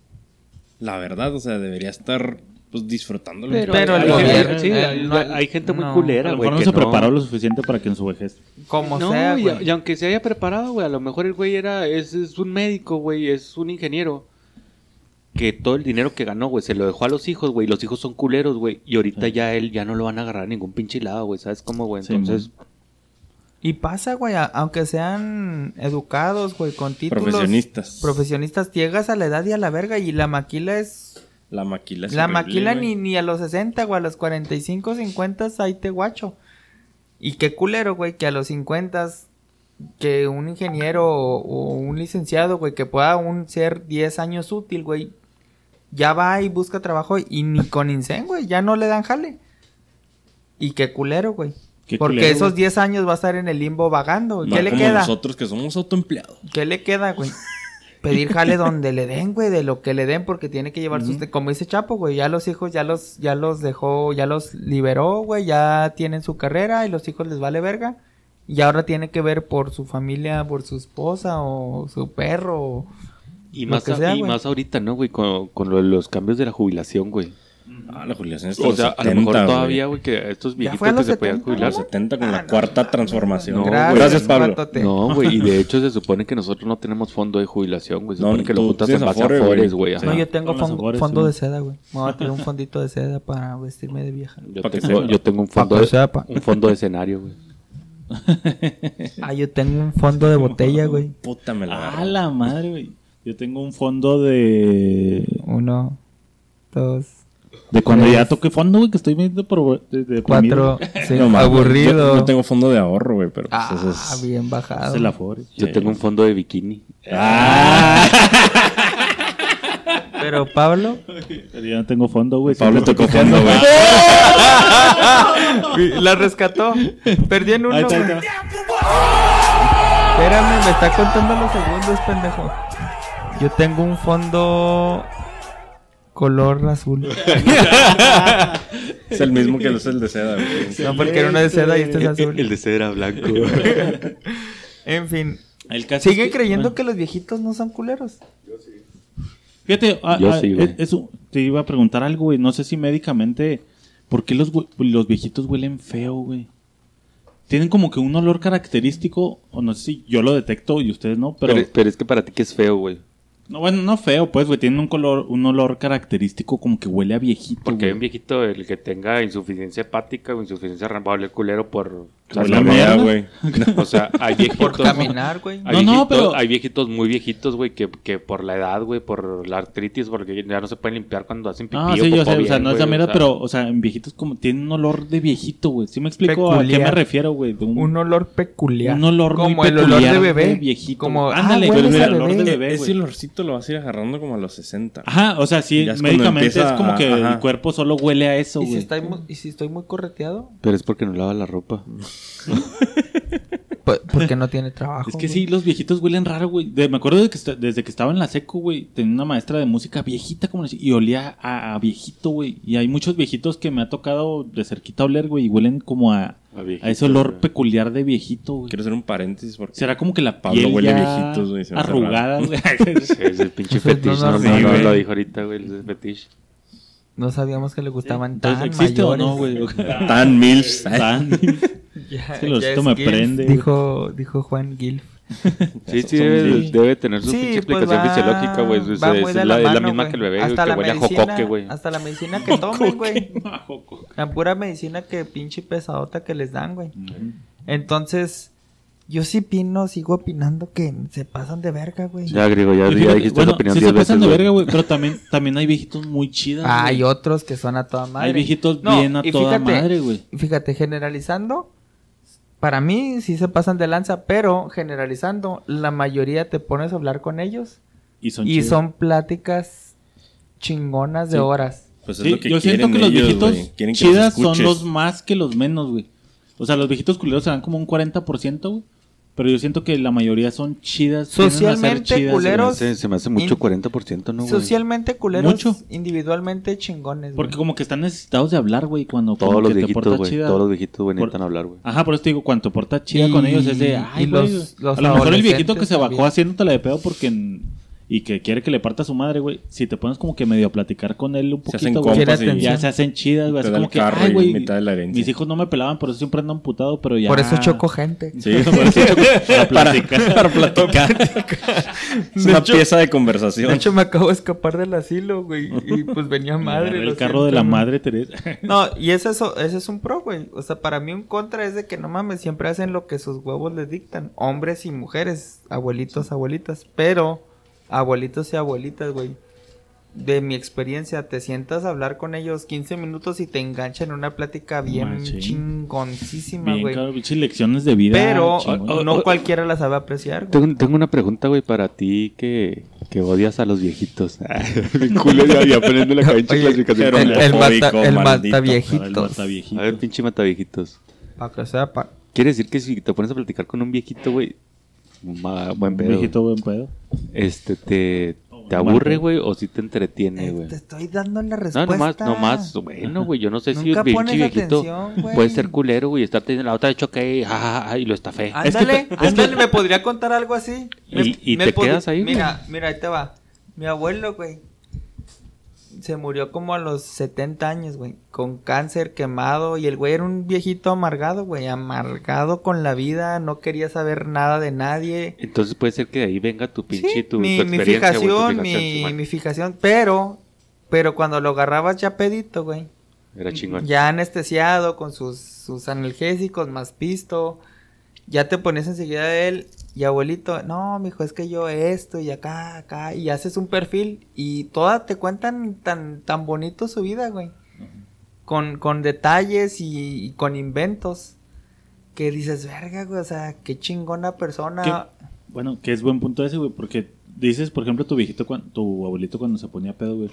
La verdad, o sea, debería estar pues disfrutándolo. Pero, Pero el gobierno- sí, eh, hay, no- hay gente muy no. culera, güey. no se preparó lo suficiente para que en su vejez. Como No, sea, y, güey. y aunque se haya preparado, güey, a lo mejor el güey era, es, es un médico, güey, es un ingeniero. Que todo el dinero que ganó, güey, se lo dejó a los hijos, güey, y los hijos son culeros, güey. Y ahorita Sí. ya él ya no lo van a agarrar a ningún pinche lado, güey, ¿sabes cómo, güey? Sí, Entonces, Y pasa, güey, aunque sean educados, güey, con títulos. Profesionistas. Profesionistas, llegas a la edad y a la verga y la maquila es... La maquila es La horrible, maquila güey. ni, ni a los 60, güey, a los 45, 50 ahí te guacho. Y qué culero, güey, que a los 50 que un ingeniero o, un licenciado, güey, que pueda aún ser 10 años útil, güey, ya va y busca trabajo y ni con INSEN, güey, ya no le dan jale. Y qué culero, güey. Qué Porque culero, esos güey. 10 años va a estar en el limbo vagando. güey. ¿Qué le como queda? nosotros que somos autoempleados. ¿Qué le queda, güey? Pedir jale donde le den, güey, de lo que le den, porque tiene que llevar sus... Como dice Chapo, güey, ya los hijos ya los, ya los dejó, ya los liberó, güey, ya tienen su carrera y los hijos les vale verga. Y ahora tiene que ver por su familia, por su esposa o su perro. o- Y más, sea, y más ahorita, ¿no, güey? Con, con lo de los cambios de la jubilación, güey. Ah, la jubilación es O sea, a lo mejor todavía, güey, que estos viejitos que se podían 70, jubilar. Los 70 con Ah, la no, cuarta transformación. no, Gracias, Gracias, Pablo. No, güey, y de hecho se supone que nosotros no tenemos fondo de jubilación, güey. Se No, supone que lo tú juntas en tienes base a Afore, güey. Afores, güey. Sí. ajá. No, yo tengo Con los fon- sabores, fondo sí. de seda, güey. Me voy a tener un fondito de seda para vestirme de vieja. Yo Pa' que tengo, sepa. yo tengo un Pa' fondo que de, sepa. un fondo de escenario, güey. Ah, yo tengo un fondo de botella, güey. Puta, me la Ah, la madre, güey. Yo tengo un fondo de. Uno, dos, De cuando Tres. ya toqué fondo, güey, que estoy viendo por. De, de cuatro, cinco. No, aburrido. Yo, yo tengo fondo de ahorro, güey, pero pues Ah, eso es... bien bajado. Es el Afore. Yo Sí. tengo un fondo de bikini. Pero Pablo, Pero ya no tengo fondo, güey. Pablo tocó fondo, güey. la rescató. Perdí en uno, Ahí está, ahí güey. está. Espérame, me está contando los segundos, pendejo. Yo tengo un fondo color azul. Es el mismo que es el de seda, güey. No, porque era uno de seda y este es azul. El de cera blanco. En fin. El caso es ¿Siguen que- creyendo bueno. que los viejitos no son culeros? Fíjate, ah, Yo ah, sí, güey. eh, eso, te iba a preguntar algo, güey. No sé si médicamente. ¿Por qué los, los viejitos huelen feo, güey? Tienen como que un olor característico, o no sé si yo lo detecto y ustedes no, pero. Pero, pero es que para ti que es feo, güey. No, bueno, no feo, pues, güey. Tienen un color, un olor característico como que huele a viejito. Porque hay güey. un viejito, el que tenga insuficiencia hepática o insuficiencia renal, el culero por... Por la la mierda. mía, güey. O sea, hay viejitos... Por caminar, güey. No, no, pero- hay viejitos muy viejitos, güey, que, que por la edad, güey, por la artritis, porque ya no se pueden limpiar cuando hacen pipí Ah, o sí, yo popó sé, o sea, bien, no es güey, la mierda, o sea, pero, o sea, en viejitos como tienen un olor de viejito, güey. ¿Sí me explico a qué me Peculiar. refiero, güey? Un, Un olor peculiar. Un olor muy Como el olor peculiar de bebé. de viejito. Como, Ándale, ah, a el olor de bebé, Ese güey. Lo vas a ir agarrando como a los 60. Ajá, o sea, sí, es médicamente empieza es como a- que ajá. el cuerpo solo huele a eso, ¿Y si, güey. estoy muy, ¿Y si estoy muy correteado? Pero es porque no lava la ropa. Pues, porque no tiene trabajo. Es que güey. sí, los viejitos huelen raro, güey. De- me acuerdo de que desde que estaba en la seco, güey, tenía una maestra de música viejita, como y olía a, a viejito, güey. Y hay muchos viejitos que me ha tocado de cerquita oler, güey, y huelen como a, A ese olor güey. peculiar de viejito, güey. Quiero hacer un paréntesis porque... Será como que la Pablo piel huele a ya viejitos, güey, se me hace arrugada, güey. Sí, es el pinche fetiche. no No, no, no, lo dijo ahorita, güey, el fetiche. No sabíamos que le gustaban Entonces, tan ¿existe o no, güey? Tan milfs. Tan- Ya, Es que los ya esto es me Gilf, prende. Dijo, dijo Juan Gilf. Sí, sí, debe, de- debe tener su Sí, pinche pues explicación va- fisiológica, güey. Es, la, misma que el bebé, Hasta que la huele a jocoque, güey. Hasta la medicina que tomen, güey. La pura medicina que pinche pesadota que les dan, güey. Entonces, yo sí opino, sigo opinando que se pasan de verga, güey. Ya, griego, ya, ya dijiste bueno, tu opinión sí 10 se pasan veces, de verga, güey, pero también, también hay viejitos muy chidas, Ah, hay otros que son a toda madre. Hay viejitos No, bien a y toda fíjate, madre, güey. Fíjate, generalizando, para mí sí se pasan de lanza, pero generalizando, la mayoría te pones a hablar con ellos Y son y chidas. son pláticas chingonas de Sí. horas. Pues es Sí, lo que yo siento quieren que los viejitos los chidas son los más que los menos, güey. O sea, los viejitos culeros se dan como un 40%, güey. Pero yo siento que la mayoría son chidas. Socialmente chidas, culeros. Se me hace, se me hace mucho In- 40%, ¿no, güey? Socialmente culeros, Mucho. individualmente chingones. Porque güey. como que están necesitados de hablar, güey, cuando Todos los que te viejitos, portas güey. chida. Todos los viejitos, güey, Por- necesitan hablar, güey. Ajá, por eso te digo, cuando te portas chida Y- con ellos es de, ay, güey. los- los A lo mejor el viejito que se bajó haciéndotela de pedo porque... Y que quiere que le parta a su madre, güey. Si te pones como que medio a platicar con él un poquito, güey. Ya se hacen chidas, güey. Así como el que, carro ay, güey. de. Mis hijos no me pelaban, por eso siempre ando amputado, pero ya. Por eso choco gente. Sí, Por eso choco para platicar. para platicar. es una hecho- pieza de De conversación. hecho, me acabo de escapar del asilo, güey. Y pues venía madre. El carro siento, de la güey. madre Teresa. No, y ese es, ese es un pro, güey. O sea, para mí un contra es de que no mames, siempre hacen lo que sus huevos les dictan. Hombres y mujeres, abuelitos, abuelitas. Pero, abuelitos y abuelitas, güey. de mi experiencia, te sientas a hablar con ellos 15 minutos y te enganchan en una plática bien Machín. chingoncísima, Bien, güey. pinches lecciones de vida. Pero chingón. no oh, cualquiera la sabe apreciar, güey. Tengo, tengo una pregunta, güey, para ti que, que odias a los viejitos. Mi culo ya, ya poniendo la cabeza clasificación. el, el mata, el el. A ver, pinche mata viejitos. Para que sepa. Quiere decir que si te pones a platicar con un viejito, güey, ma- buen pedo. viejito buen pedo. Este, te, te aburre, güey, o si te entretiene, Eh, güey. te estoy dando la No, respuesta. nomás, nomás, bueno, güey, yo no sé si Nunca un pinche pones viejito atención, güey. puede ser culero, güey, estar teniendo la otra de choque y, ah, ah, ah, y lo estafé. Ándale, ándale, me podría contar algo así. Me- ¿Y- y me te pod- quedas ahí? Mira, mira, ahí te va. Mi abuelo, güey, se murió como a los 70 años, güey, con cáncer quemado y el güey era un viejito amargado, güey, amargado con la vida, no quería saber nada de nadie. Entonces puede ser que de ahí venga tu pinche, Sí, tu, mi, tu mi experiencia, güey, tu fijación, mi, mi fijación, pero, pero cuando lo agarrabas ya pedito, güey. Era chingón. Ya anestesiado con sus, sus analgésicos más pisto. Ya te pones enseguida de él y abuelito, no, mijo, es que yo esto y acá, acá, y haces un perfil y toda te cuentan tan, tan bonito su vida, güey. Con, con detalles y, y con inventos. Que dices, verga, güey, o sea, qué chingona persona. ¿Qué? Bueno, que es buen punto ese, güey, porque dices, por ejemplo, tu viejito, tu abuelito cuando se ponía pedo, güey.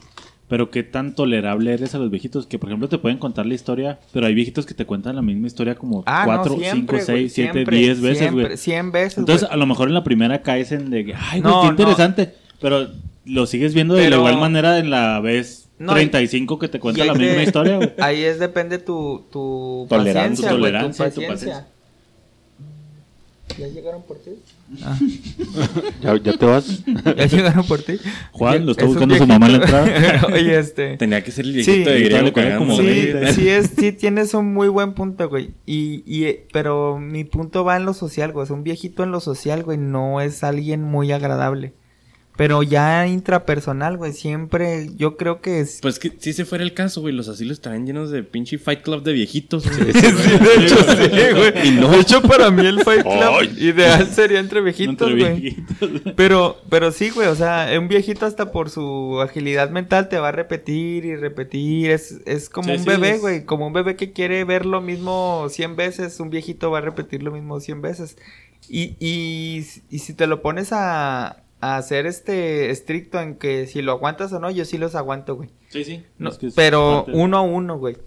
Pero qué tan tolerable eres a los viejitos, que por ejemplo te pueden contar la historia, pero hay viejitos que te cuentan la misma historia como Ah, no, 4, 5, siempre, 6, güey, 7, siempre, 10 veces, güey. 100 veces, Entonces, a lo mejor en la primera caes en de que, ay, güey, No, qué no. interesante. Pero lo sigues viendo de la igual manera en la vez No, y- 35 que te cuenta la misma de- historia, güey. Ahí es depende tu, tu Tolerancia, paciencia, tu tolerancia, tu paciencia. ¿Ya llegaron por ti? ¿Ya, ya te vas. ¿Ya llegaron por ti? Juan, lo está Es buscando su mamá en la entrada. Oye, este... Tenía que ser el Sí, viejito de griego queda cagando. como Sí, veinte. sí, es, sí tienes un muy buen punto, güey. Y, y, eh, pero mi punto va en lo social, güey. Es un viejito en lo social, güey. No es alguien muy agradable. Pero ya intrapersonal, güey. Siempre, yo creo que es... Pues que si ese fuera el caso, güey, los asilos estaban llenos de pinche Fight Club de viejitos. güey. de hecho, sí, güey. De hecho, para mí el Fight Club ideal sería entre viejitos, Entre güey. viejitos. Pero, pero sí, güey, o sea, un viejito hasta por su agilidad mental te va a repetir y repetir. Es, es como Sí, un sí, bebé, es- güey. Como un bebé que quiere ver lo mismo 100 veces, un viejito va a repetir lo mismo 100 veces. Y, y, y si te lo pones a, a ser este estricto en que si lo aguantas o no, yo sí los aguanto, güey. Sí, sí. No, es que es pero uno a uno, güey.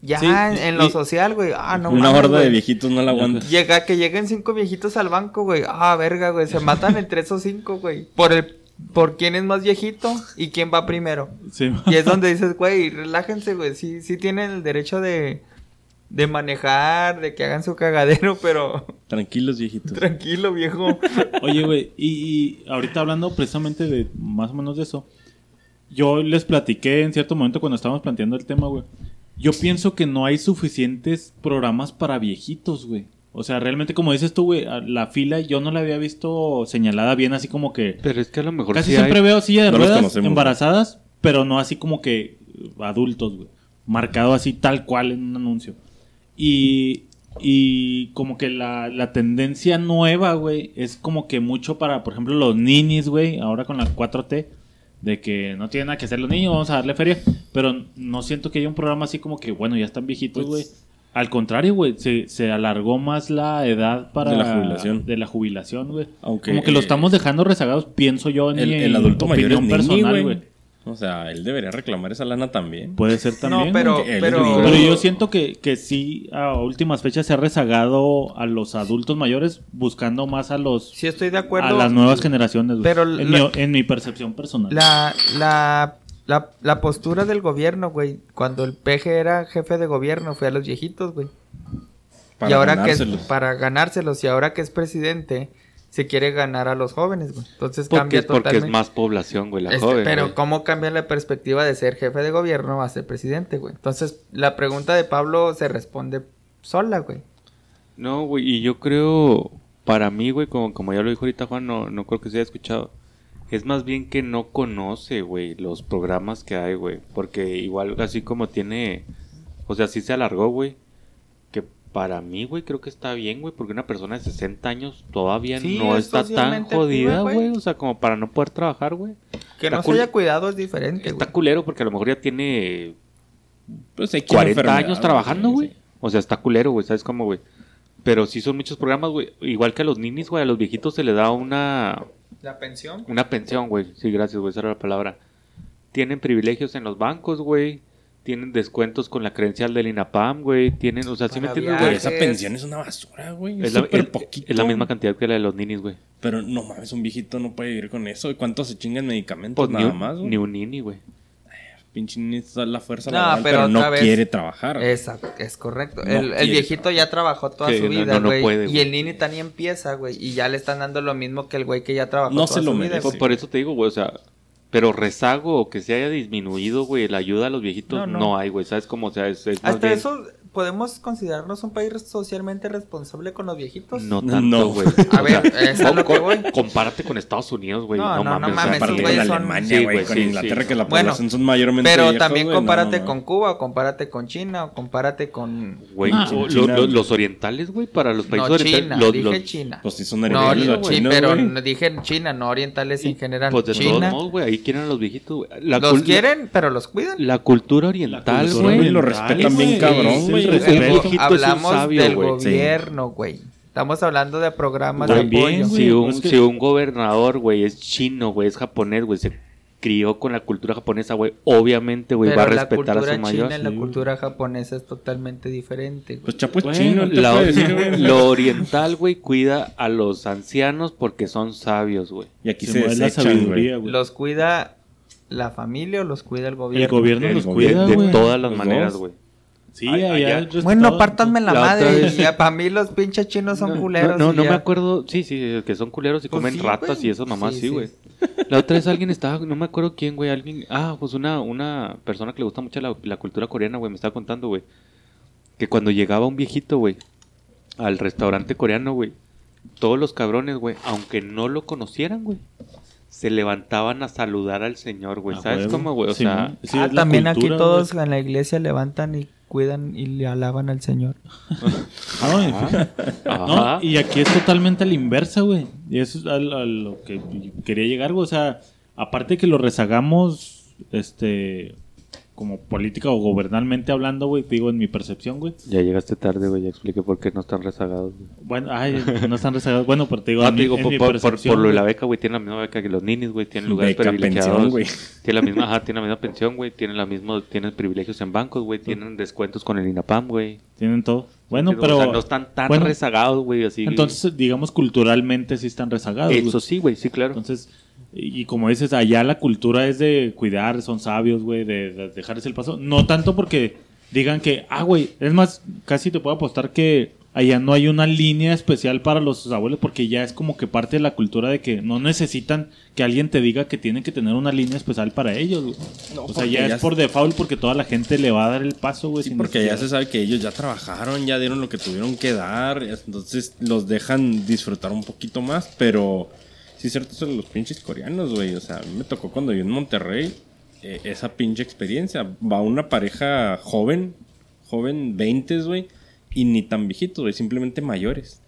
Ya Sí, en, en lo social, güey. Ah, no Una horda de viejitos no la aguanta. Llega, que lleguen cinco viejitos al banco, güey. Ah, verga, güey. Se matan entre esos cinco, güey. Por el, por quién es más viejito y quién va primero. Sí, Y es donde dices, güey, relájense, güey. Sí, sí tienen el derecho de, de manejar, de que hagan su cagadero, pero Tranquilos, viejitos. tranquilo, viejo. Oye, güey, y, y ahorita hablando precisamente de más o menos de eso, yo les platiqué en cierto momento cuando estábamos planteando el tema, güey. Yo pienso que no hay suficientes programas para viejitos, güey. O sea, realmente, como dices tú, güey, la fila yo no la había visto señalada bien, así como que. Pero es que a lo mejor Casi sí siempre hay. veo silla de No ruedas embarazadas, pero no así como que adultos, güey. Marcado así tal cual en un anuncio. Y, y como que la, la tendencia nueva, güey, es como que mucho para, por ejemplo, los ninis, güey, ahora con la 4T, de que no tienen nada que hacer los niños, vamos a darle feria. Pero no siento que haya un programa así como que, bueno, ya están viejitos, güey. Pues- Al contrario, güey, se, se alargó más la edad para... De la jubilación. De la jubilación, güey. Como que lo eh, estamos dejando rezagados, pienso yo, en El, el adulto mayor opinión personal, güey. O sea, él debería reclamar esa lana también. Puede ser también. no, pero, pero. Pero yo siento que, que sí, a últimas fechas se ha rezagado a los adultos mayores buscando más a los sí estoy de a acuerdo. las nuevas generaciones. güey. Pero en, la- mi, en mi percepción personal. La, la, la, la postura del gobierno, güey. Cuando el peje era jefe de gobierno, fue a los viejitos, güey. Para y ahora ganárselos. que es para ganárselos y ahora que es presidente se quiere ganar a los jóvenes, güey. Entonces Porque, cambia es porque totalmente. es más población, güey, la Este, joven. pero güey. cómo cambia la perspectiva de ser jefe de gobierno a ser presidente, güey. Entonces la pregunta de Pablo se responde sola, güey. No, güey, y yo creo, para mí, güey, como, como ya lo dijo ahorita Juan, no, no creo que se haya escuchado. Es más bien que no conoce, güey, los programas que hay, güey. Porque igual, así como tiene, o sea, sí se alargó, güey. Para mí, güey, creo que está bien, güey, porque una persona de 60 años todavía Sí, no es está tan jodida, güey. O sea, como para no poder trabajar, güey. Que está no se haya cuidado es diferente, Está güey. culero porque a lo mejor ya tiene Pues hay 40 enfermedad, años trabajando, güey. sí. O sea, está culero, güey, ¿sabes cómo, güey? Pero sí son muchos programas, güey. Igual que a los ninis, güey, a los viejitos se les da una, La pensión. una pensión, güey. Sí, gracias, güey, esa era la palabra. Tienen privilegios en los bancos, güey. Tienen descuentos con la credencial del INAPAM, güey. Tienen, o sea, ¿sí me entiendes, Güey, esa pensión es una basura, güey. Es Es la, es- misma cantidad que la de los ninis, güey. Pero no mames, un viejito no puede vivir con eso. ¿Y cuánto se chingan medicamentos? Pues ni Nada un, más, güey. ni un nini, güey. Pinche ni está la fuerza No, laboral, pero pero, no otra vez- quiere trabajar. Exacto, es correcto. No el, viejito ya trabajó toda Sí, su no, vida, no, no güey. puede, y güey. el nini tan ni empieza, güey. Y ya le están dando lo mismo que el güey que ya trabajó No toda se lo su vida, merece. Por, güey. por eso te digo, güey, o sea, pero rezago o que se haya disminuido, güey, la ayuda a los viejitos No, no, no. hay, güey, ¿sabes cómo? O sea, es, es más Hasta bien- eso, ¿podemos considerarnos un país socialmente responsable con los viejitos? No No. tanto, güey. A O ver, es lo que voy. Compárate con Estados Unidos, güey. No, No, no, no mames. o sea, mames, con Alemania, Sí, güey, güey, con sí, Inglaterra, sí. que la Bueno, población son mayormente Pero viejos, también no, compárate no, con no. Cuba, o compárate con China, o compárate con... Güey, Ah, lo- lo- los orientales, güey, para los países No, orientales. China, los- dije los- China. Pues sí son No, herederios no, los sí, chinos, pero no dije China, no orientales en general. Pues de todos China, modos, güey, ahí quieren a los viejitos, güey. Los quieren, pero los cuidan. La cultura oriental, güey. oriental, lo oriental, respetan bien güey. cabrón, El. El es un Hablamos sabio, del güey. gobierno, güey. Estamos hablando de programas También, de apoyo. Si un, si un gobernador, güey, es chino, güey, es japonés, güey, se crió con la cultura japonesa, güey, obviamente, güey, va a la respetar a cultura su mayor. china y la cultura japonesa es totalmente diferente, güey. Pues Chapo es Bueno, chino, la- decir, lo oriental, güey, cuida a los ancianos porque son sabios, güey. Y aquí Se se, la sabiduría, güey. ¿Los cuida la familia o los cuida el gobierno? El gobierno El los gobierno. cuida, de todas las Los maneras, güey. Sí, allá allá- Bueno, todo- pártanme la, madre. Ya, para mí los pinches chinos son No, culeros. No, no, me acuerdo. Sí, sí, que son culeros y Pues comen sí, ratas y esas mamás, Sí, sí, sí. güey. La otra vez alguien estaba, no me acuerdo quién, güey, alguien, ah, pues una, una persona que le gusta mucho la, la cultura coreana, güey, me estaba contando, güey, que cuando llegaba un viejito, güey, al restaurante coreano, güey, todos los cabrones, güey, aunque no lo conocieran, güey, se levantaban a saludar al señor, güey, A ¿sabes cómo, güey? O Sí, sea, ah, también aquí todos güey. en la iglesia levantan y cuidan y le alaban al Señor. Ajá. No, y aquí es totalmente a la inversa, güey. Y eso es a, a lo que quería llegar, güey. O sea, aparte que lo rezagamos, este, como política o gobernalmente hablando, güey, te digo en mi percepción, güey. ya llegaste tarde, güey, ya expliqué por qué no están rezagados, güey. Bueno, ay, no están rezagados. Bueno, pero te digo, No, en te digo, en por, mi por, por- percepción, por lo de la beca, güey, tienen la misma beca que los ninis, güey, tienen lugares Beca, privilegiados. güey. Tienen la misma, ajá, tienen la misma pensión, güey, tienen la misma, tienen privilegios en bancos, güey, tienen descuentos con el INAPAM, güey. Tienen todo. Bueno, pero. o sea, no están tan bueno, rezagados, güey, así. Entonces, digamos, culturalmente sí están rezagados. güey. eso sí, güey, sí, claro. Entonces, y como dices, allá la cultura es de cuidar, son sabios, güey, de, de dejarles el paso. No tanto porque digan que, ah, güey, es más, casi te puedo apostar que allá no hay una línea especial para los abuelos porque ya es como que parte de la cultura de que no necesitan que alguien te diga que tienen que tener una línea especial para ellos, güey. No, o sea, ya, ya es por default porque toda la gente le va a dar el paso, güey. Sí, porque ya se sabe que ellos ya trabajaron, ya dieron lo que tuvieron que dar, entonces los dejan disfrutar un poquito más, pero sí cierto son los pinches coreanos, güey, o sea, a mí me tocó cuando yo en Monterrey eh, esa pinche experiencia, va una pareja joven, joven 20, güey, y ni tan viejitos, güey, simplemente mayores.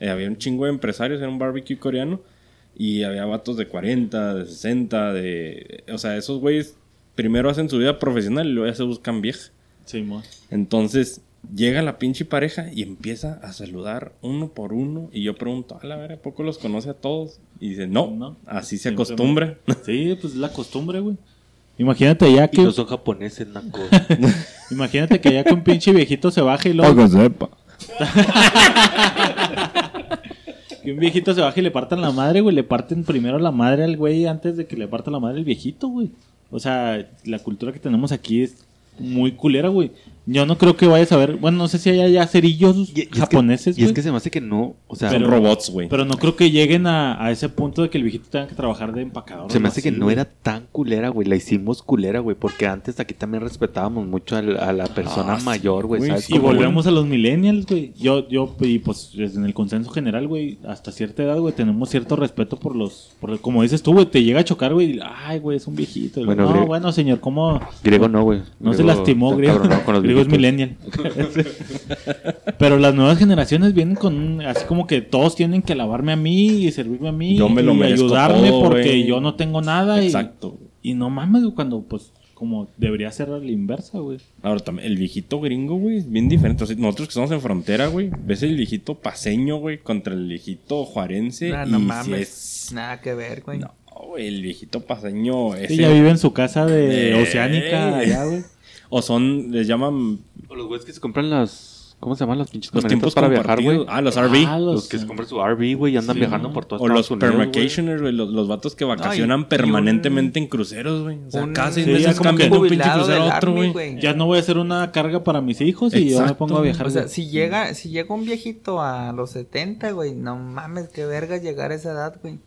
Eh, había un chingo de empresarios en un barbecue coreano y había vatos de 40, de 60, de... O sea, esos güeyes primero hacen su vida profesional y luego ya se buscan vieja. Sí, mo. Entonces llega la pinche pareja y empieza a saludar uno por uno. Y yo pregunto, a la ver, ¿a poco los conoce a todos? Y dice, no, No. así se acostumbra. Sí, pues es la costumbre, güey. Imagínate ya Y que no son japoneses, naco. imagínate que ya que un pinche viejito se baja y luego sepa. Que un viejito se baje y le partan la madre, güey. Le parten primero la madre al güey antes de que le parta la madre el viejito, güey. O sea, la cultura que tenemos aquí es muy culera, güey. Yo no creo que vayas a ver. Bueno, no sé si haya ya cerillos Y- y es que- japoneses, Y es que se me hace que no, o sea, Son Pero- robots, güey. Pero no creo que lleguen a, a ese punto de que el viejito tenga que trabajar de empacador. se me hace así, que no era tan culera, güey. La hicimos culera, güey, porque antes aquí también respetábamos mucho a, la persona Ah, mayor, güey, Y volvemos a los millennials, güey. Yo, yo, y pues en el consenso general, güey, hasta cierta edad, güey, tenemos cierto respeto por los, por, como dices tú, güey, te llega a chocar, güey, ay, güey, es un viejito. Bueno, no, griego- bueno, señor, ¿cómo? Griego no, güey. No se Griego lastimó, griego. cabronado con los Es viejitos. millennial. pero las nuevas generaciones vienen con un- así como que todos tienen que lavarme a mí y servirme a mí Yo me lo y ayudarme todo, porque yo no tengo nada y, Exacto. y no mames cuando pues como debería ser la inversa, güey. Ahora también, el viejito gringo, güey, es bien diferente. O sea, nosotros que estamos en frontera, güey, ves el viejito paseño, güey, contra el viejito juarense. Nah, y no si mames. es- Nada que ver, güey. No, güey, el viejito paseño ese- Ella vive en su casa de Eh. Oceánica allá, güey. O son, les llaman O los güeyes que se compran las. ¿Cómo se llaman las pinches los tiempos para viajar, güey? Ah, los RV. Ah, Los que se compran su RV, güey, y andan Sí, viajando ¿no? por todo O los Estados permacationers, güey, los, los vatos que vacacionan permanentemente en cruceros, güey. O sea, un- seis Sí, ya meses como cambian de un pinche crucero a otro, güey. Ya no voy a hacer una carga para mis hijos y yo me Exacto. pongo a viajar. O sea, si llega, si llega un viejito a los 70, güey, no mames, qué verga llegar a esa edad, güey.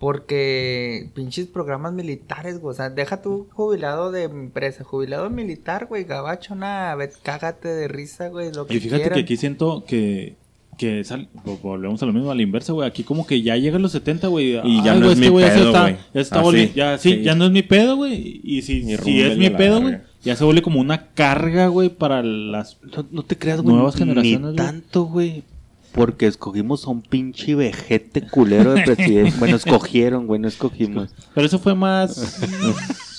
Porque pinches programas militares, güey. O sea, deja tu jubilado de empresa, jubilado militar, güey, gabacho, nada, cágate de risa, güey, lo que Y fíjate quieran. que aquí siento que, que sal- vo- volvemos a lo mismo, a la inversa, güey. Aquí como que ya llegan los 70, güey. Y ya ay, no güey, es este mi pedo, está, güey. ya está Ah, sí, ya, sí, sí. ya no es mi pedo, güey. Y si, Ni si es mi pedo, güey, ya se vuelve como una carga, güey, para las... No, no te creas, güey. Nuevas generaciones, Ni güey. tanto, güey. Porque escogimos a un pinche vejete culero de presidente. bueno, escogieron, güey, no escogimos. Pero eso fue más...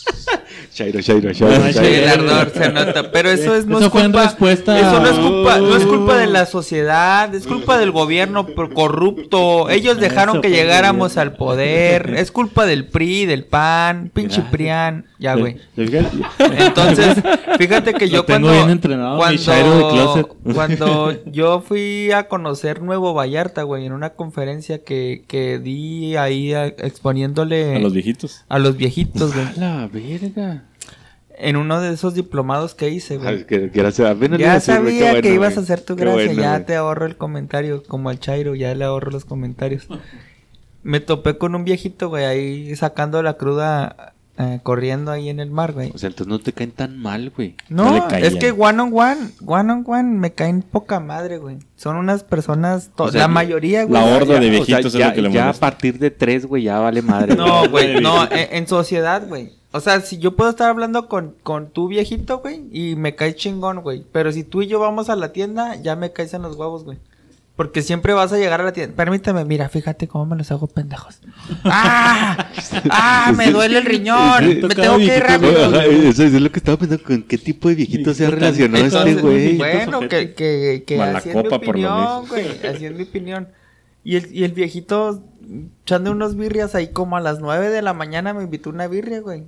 Chairo, Chairo, Chairo, Sí, el ardor se nota, pero eso es no Eso es fue en culpa, respuesta eso no es culpa, no es culpa de la sociedad, es culpa del gobierno corrupto. Ellos dejaron Eso que llegáramos al poder. Es culpa del PRI, del PAN, pinche. Prián, ya güey. Entonces, fíjate que Lo yo tengo cuando bien entrenado, de cuando yo fui a conocer Nuevo Vallarta, güey, en una conferencia que, que di ahí a- exponiéndole A los viejitos. a los viejitos, güey. Verga. En uno de esos diplomados que hice, güey. Ay, que- que gracias. Apenas le iba a Ya decir, güey, qué sabía bueno, que ibas güey. a hacer tu gracia, bueno, ya güey. te ahorro el comentario, como al Chairo, ya le ahorro los comentarios. Me topé con un viejito, güey, ahí sacando la cruda, eh, corriendo ahí en el mar, güey. O sea, entonces no te caen tan mal, güey. no es que one on one, one on one me caen poca madre, güey. Son unas personas, to- O sea, la mayoría, güey. la horda de O sea, viejitos es ya, lo que le ya a partir de tres, güey, ya vale madre. No, güey, no, en sociedad, güey. O sea, si yo puedo estar hablando con, con tu viejito, güey, y me caes chingón, güey. Pero si tú y yo vamos a la tienda, ya me caes en los huevos, güey. Porque siempre vas a llegar a la tienda. Permítame, mira, fíjate cómo me los hago pendejos. ¡Ah! ¡Ah! Me duele el riñón. Sí, Me tengo que ir rápido. Eso es lo que estaba pensando. ¿Con qué tipo de viejito se ha relacionado este güey? Bueno, que, que, que así es mi opinión, güey. Así es mi opinión. Y el, y el viejito echando unos birrias ahí como a las 9 de la mañana me invitó una birria, güey.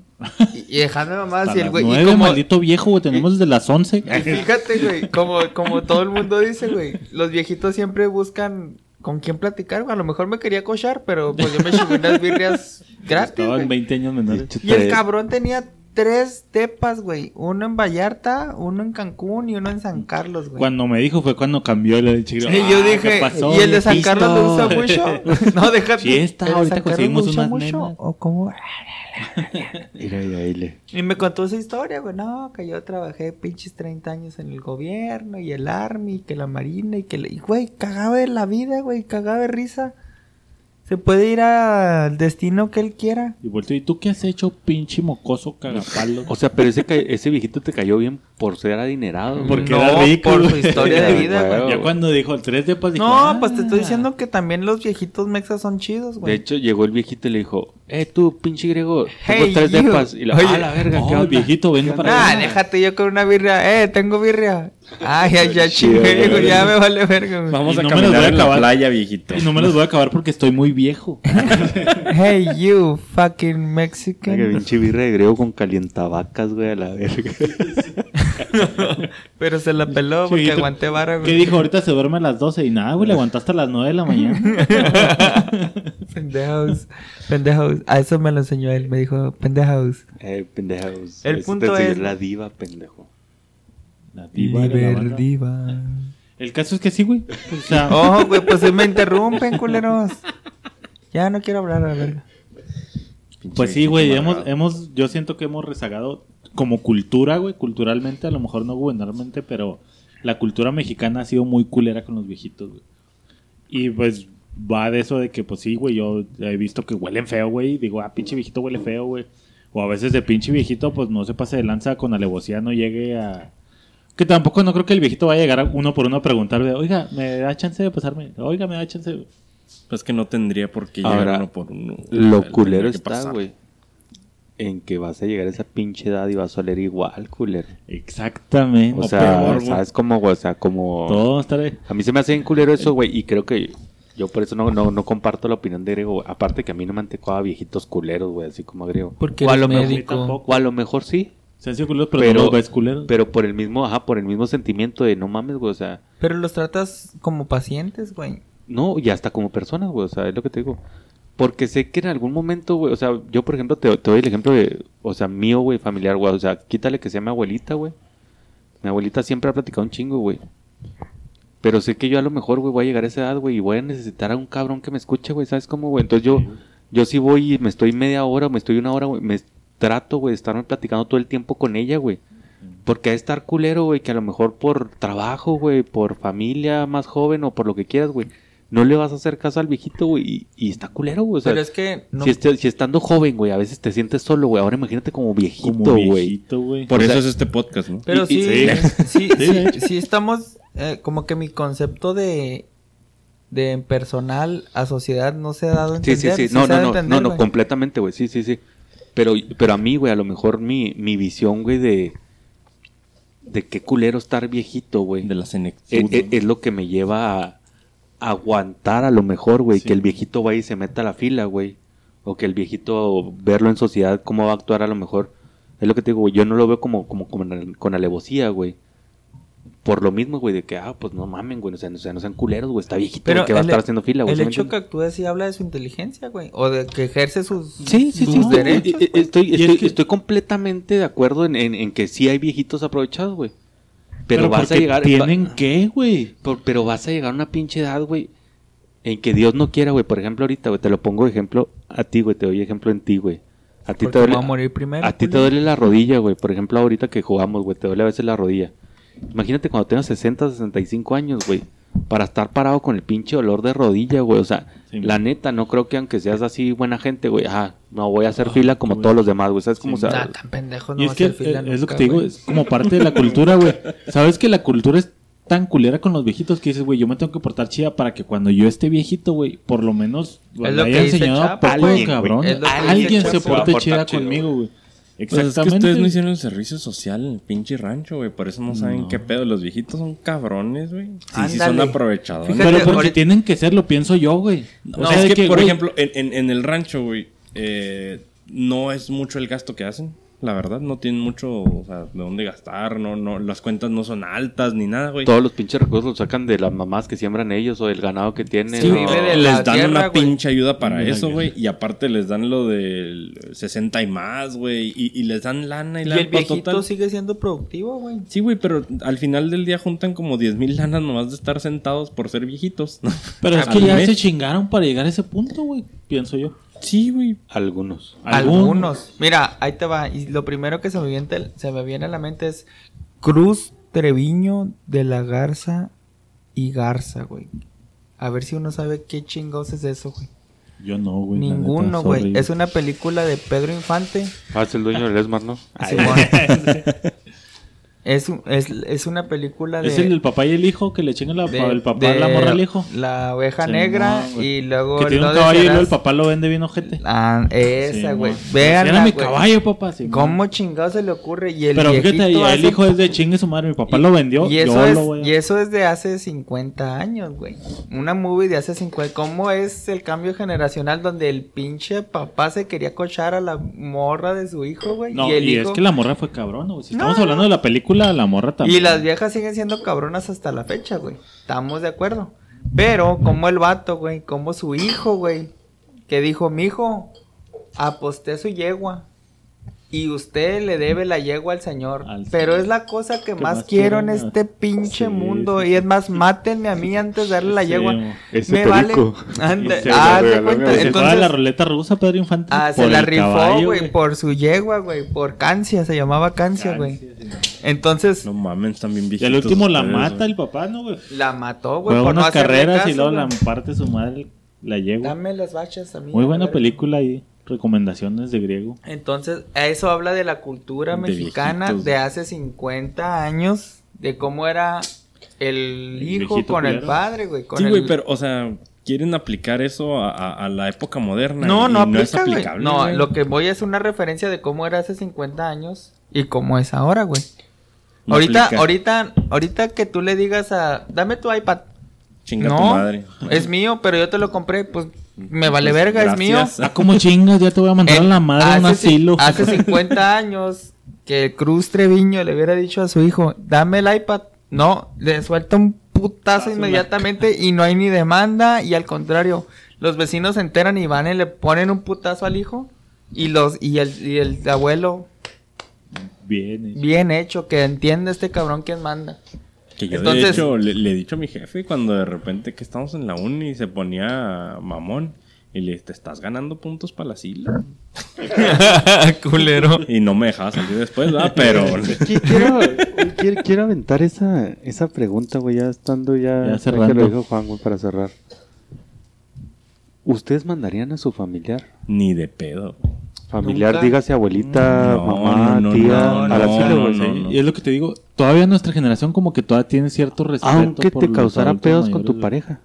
Y, y dejando nomás A y el güey. Y nueve, como, maldito viejo, güey. Tenemos desde las 11. y fíjate, güey, como, como todo el mundo dice, güey. Los viejitos siempre buscan con quién platicar, güey. A lo mejor me quería cochar, pero pues yo me llevé unas birrias gratis, Estaban güey. 20 años menores. Y el cabrón tenía tres depas, güey. Uno en Vallarta, uno en Cancún y uno en San Carlos, güey. Cuando me dijo fue cuando cambió el chico. Y yo dije, ¿y el de San Carlos lo usa mucho? no, déjate. Fiesta, ¿El de ahorita conseguimos unas mucho? nenas. ¿O cómo? Mira, mira, ahí le- Y me contó esa historia, güey. No, que yo trabajé pinches 30 años en el gobierno y el Army, y que la Marina y que... la- Y, güey, cagaba de la vida, güey. Cagaba de risa. Se puede ir al destino que él quiera. Y volteó, ¿y tú qué has hecho, pinche mocoso cagapalo? O sea, pero ese, ca- ese viejito te cayó bien por ser adinerado. Porque no, era rico, por su historia de vida, Güey, ya cuando dijo el 3 de paz, dije, No, ah. pues te estoy diciendo que también los viejitos mexas son chidos, De güey. hecho, llegó el viejito y le dijo, eh, tú, pinche griego, tengo Hey, tres depas. Y la, Oye, ah, la verga, oh, ¿qué onda? viejito, ven ¿Qué para? Ah, déjate yo con una birria. Eh, tengo birria. Ah, ya, ya chingué, güey. ya me vale verga, güey. Vamos Y a no me los voy caminar a en la acabar. playa, viejito. Y no me los voy a acabar porque estoy muy viejo. Hey, you fucking Mexican. pinche birra de griego con calientavacas, güey, a la verga. Pero se la peló porque Chiquito, aguanté vara, ¿Qué güey. dijo? Ahorita se duerme a las 12 y nada, güey, le aguantaste a las 9 de la mañana. Pendejos, pendejos. A eso me lo enseñó él. Me dijo, pendejos. eh, pendejos. El punto es- la diva, pendejo. La diva. El caso es que sí, güey. O sea, Oh, güey, pues me interrumpen, culeros. Ya no quiero hablar a. Pinche Pues sí, güey, hemos, hemos, yo siento que hemos rezagado como cultura, güey, culturalmente, a lo mejor no gubernamentalmente, pero la cultura mexicana ha sido muy culera con los viejitos, güey. Y pues va de eso de que, pues sí, güey, yo he visto que huelen feo, güey, y digo, ah, pinche viejito huele feo, güey. O a veces de pinche viejito, pues no se pase de lanza con alevosía, no llegue a, Que tampoco no creo que el viejito vaya a llegar a uno por uno a preguntarle, oiga, ¿me da chance de pasarme? Oiga, ¿me da chance de... Pues que no tendría por qué Ahora, llegar uno por uno. Lo Tendría culero que está, güey. En que vas a llegar a esa pinche edad y vas a oler igual, culero. Exactamente. O O sea, peor. ¿sabes cómo, güey? O sea, como... Todo estaré... A mí se me hace bien culero eso, güey. Y creo que yo por eso no, no, no comparto la opinión de Grego. güey. Aparte que a mí no me han tocado viejitos culeros, güey. Así como Grego. Porque o a lo mejor-. O a lo mejor sí. Se han sido culeros, pero, Pero- no los ves culeros. Pero por el mismo, ajá, por el mismo sentimiento de no mames, güey. O sea, Pero los tratas como pacientes, güey. no, y hasta como personas, güey. O sea, es lo que te digo. Porque sé que en algún momento, güey, o sea, yo por ejemplo te, te doy el ejemplo de, o sea, mío, güey, familiar, güey. O sea, quítale que sea mi abuelita, güey. Mi abuelita siempre ha platicado un chingo, güey. Pero sé que yo a lo mejor, güey, voy a llegar a esa edad, güey, y voy a necesitar a un cabrón que me escuche, güey, ¿sabes cómo, güey? Entonces yo, yo sí voy y me estoy media hora o me estoy una hora, güey, me trato, güey, de estarme platicando todo el tiempo con ella, güey. Porque a estar culero, güey, que a lo mejor por trabajo, güey, por familia más joven o por lo que quieras, güey, no le vas a hacer caso al viejito, güey, y, y está culero, güey. O sea, Pero es que no, si, este- si estando joven, güey, a veces te sientes solo, güey. Ahora imagínate como viejito, Como güey. viejito, güey. Por O eso sea- es este podcast, ¿no? Pero Y- y- sí, sí, sí, estamos, eh, como que mi concepto de, de personal a sociedad no se ha dado a Sí, sí, entender. sí. No, no, no, entender, no, no, completamente, güey. Sí, sí, sí. Pero, pero a mí, güey, a lo mejor mi, mi visión, güey, de, de qué culero estar viejito, güey. De la Es, senectud. es- es lo que me lleva a, aguantar a lo mejor, güey, Sí. que el viejito vaya y se meta a la fila, güey. O que el viejito verlo en sociedad, cómo va a actuar a lo mejor. Es lo que te digo, güey. Yo no lo veo como, como, con alevosía, güey. Por lo mismo, güey, de que, ah, pues no mamen, güey. O sea, no, o sea, no sean culeros, güey. Está viejito, Pero güey, que va a estar haciendo fila, güey. El ¿sí me hecho que actúe así habla de su inteligencia, güey. O de que ejerce sus, Sí, sí, sus sí. derechos. eh, Estoy, es estoy, que- estoy completamente de acuerdo en, en- en que sí hay viejitos aprovechados, güey. Pero, vas a llegar. ¿Tienen va- qué, güey? Por- pero vas a llegar a una pinche edad, güey, en que Dios no quiera, güey. Por ejemplo, ahorita, güey, te lo pongo de ejemplo a ti, güey. Te doy ejemplo en ti, güey. A ti te duele. a morir primero, a ti te duele la rodilla, güey. Por ejemplo, ahorita que jugamos, güey, te duele a veces la rodilla. Imagínate cuando tengas 60, 65 años, güey. Para estar parado con el pinche olor de rodilla, güey. O sea, Sí, la man. neta, no creo que aunque seas así buena gente, güey. Ah, no voy a hacer fila como güey. todos los demás, güey. ¿Sabes cómo? Sí, o sea, Nah, tan pendejo no Y va es a que hacer fila eh, es lo que te digo, güey. es como parte de la cultura, güey. Sabes que la cultura es tan culera con los viejitos que dices, güey, yo me tengo que portar chida para que cuando yo esté viejito, güey, por lo menos le lo haya enseñado a poco cabrón. Alguien se porte Se chida chido, conmigo, güey. Pues es que Exactamente. ustedes no hicieron el servicio social en el pinche rancho, güey. Por eso no saben No. qué pedo. Los viejitos son cabrones, güey. Sí, sí son Ándale. aprovechadores. Fíjate, Pero porque ahorita- tienen que ser, lo pienso yo, güey. No, es de que, por güey, ejemplo, en, en- en el rancho, güey, eh, no es mucho el gasto que hacen. La verdad, no tienen mucho, o sea, de dónde gastar, no, no, las cuentas no son altas ni nada, güey. todos los pinches recursos los sacan de las mamás que siembran ellos o del ganado que tienen. Sí, o- vive de les dan tierra, una güey. pinche ayuda para la eso, güey. Y aparte les dan lo del 60 y más, güey. Y, y les dan lana y Y lana el viejito total. sigue siendo productivo, güey. Sí, güey, pero al final del día juntan como 10 mil lanas nomás de estar sentados por ser viejitos. ¿no? Pero es que ya mes. se chingaron para llegar a ese punto, güey. Pienso yo. Sí, güey. Algunos. Algunos. Mira, ahí te va. Y lo primero que se me, viene, se me viene a la mente es Cruz Treviño de la Garza y Garza, güey. A ver si uno sabe qué chingados es eso, güey. Yo no, güey. Ninguno, güey. Es una película de Pedro Infante. Ah, es el dueño del Esmar, ¿no? Simón. es, es, es una película de... Es el del papá y el hijo que le chingan la, de- el papá de la morra al hijo. La oveja Simón, negra güey. y luego... Que tiene no un caballo y luego el papá lo vende bien ojete. Ah, esa, güey. Ese Vean. Era mi caballo, papá. Simón. ¿Cómo chingado se le ocurre? Y el Pero fíjate, ya el hace- hijo es de chingue su madre. Mi papá lo vendió. Y eso, yo es, lo y eso es de hace 50 años, güey. Una movie de hace 50. ¿Cómo es el cambio generacional donde el pinche papá se quería cochar a la morra de su hijo, güey? No, y el y hijo... es que la morra fue cabrona, güey. Si No, estamos hablando de la película, la morra también. Y las viejas siguen siendo cabronas hasta la fecha, güey. Estamos de acuerdo. Pero, como el vato, güey, como su hijo, güey, que dijo, mi hijo, aposté su yegua. Y usted le debe la yegua al señor. Al Pero señor. es la cosa que, más, más quiero en este pinche sí, mundo. sí, y es más, mátenme a mí antes de darle la Sí, yegua. Ese Me vale. perico. Y se ah, regaló cuenta. fue Entonces, la ruleta rusa, Pedro Infante. ah, se por la rifó, güey, por su yegua, güey. Por Cancia, se llamaba Cancia, güey. Entonces, No mames, también Y viejitos. al último la ustedes, mata el papá, ¿no, güey? la mató, güey. Juega por unas carreras y luego la parte su madre, la yegua. Dame las bachas a mí. Muy buena película ahí. Recomendaciones de griego. Entonces, eso habla de la cultura De mexicana viejitos. de hace 50 años de cómo era el hijo con el padre, güey. con Sí, güey, el- pero, o sea, quieren aplicar eso a, a- a la época moderna. No, y no aplica, es güey. aplicable. No, güey. lo que voy es una referencia de cómo era hace 50 años y cómo es ahora, güey. No ahorita, aplica. ahorita, ahorita que tú le digas a, dame tu iPad. Chinga no, tu madre. es mío, pero yo te lo compré, pues me vale Pues, verga, es mío. Ah, como chingas, ya te voy a mandar a la madre a un hace asilo. Hace 50 años que Cruz Treviño le hubiera dicho a su hijo, dame el iPad. No, le suelta un putazo inmediatamente y no hay ni demanda y al contrario, los vecinos se enteran y van y le ponen un putazo al hijo y los y el, y el abuelo Bien. hecho. bien hecho que entiende este cabrón quién manda. Que yo de hecho le, le he dicho a mi jefe cuando de repente que estamos en la uni y se ponía mamón. Y le dije, te estás ganando puntos para la sila. Culero. Y no me dejaba salir después, ¿verdad? Pero... Qui- Quiero, quiero, quiero aventar esa, esa pregunta, güey, ya estando ya, Ya ya cerrando. que lo dijo Juan, güey, para cerrar. ¿Ustedes mandarían a su familiar? Ni de pedo. Familiar, Nunca. dígase abuelita, No, mamá, no, no, tía, no, al no, asilo, no, güey. no, Sí, no. Y es lo que te digo, todavía nuestra generación como que todavía tiene cierto respeto. Aunque por te los causara pedos con tu pareja.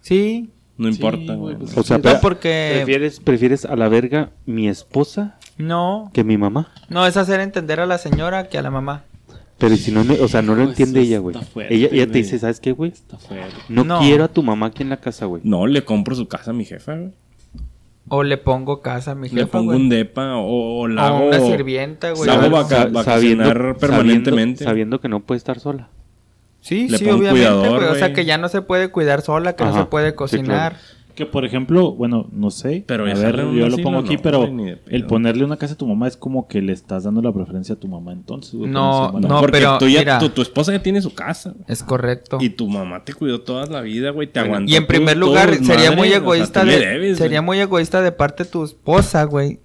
Sí, No importa, güey, pues, O sea, pero- porque ¿prefieres, prefieres a la verga mi esposa no, que mi mamá. no es hacer entender a la señora que a la mamá. Pero si no, o sea, no lo entiende ella, güey. Ella, ella te dice, ¿sabes qué, güey? No, No. quiero a tu mamá aquí en la casa, güey. No, le compro su casa a mi jefa, güey. O le pongo casa a mi Le jefa, pongo güey. un depa o, o la O hago... una sirvienta, güey. la hago Algo- vaca- Sa- vacacionar permanentemente. Sabiendo, sabiendo que no puede estar sola. Sí, Le sí, pongo obviamente, cuidador, güey. O sea, güey. que ya no se puede cuidar sola, que no Ajá, se puede sí, cocinar. Que por ejemplo, bueno, no sé, Pero a ver, yo lo pongo aquí, no, pero el ponerle una casa a tu mamá es como que le estás dando la preferencia a tu mamá entonces. güey, No, no, porque pero tú ya, mira. tu, tu esposa ya tiene su casa. Es correcto. Y tu mamá te cuidó toda la vida, güey. Te aguantó. Y en primer lugar, sería madre, muy o sea, egoísta de, debes, sería güey. muy egoísta de parte de tu esposa, güey,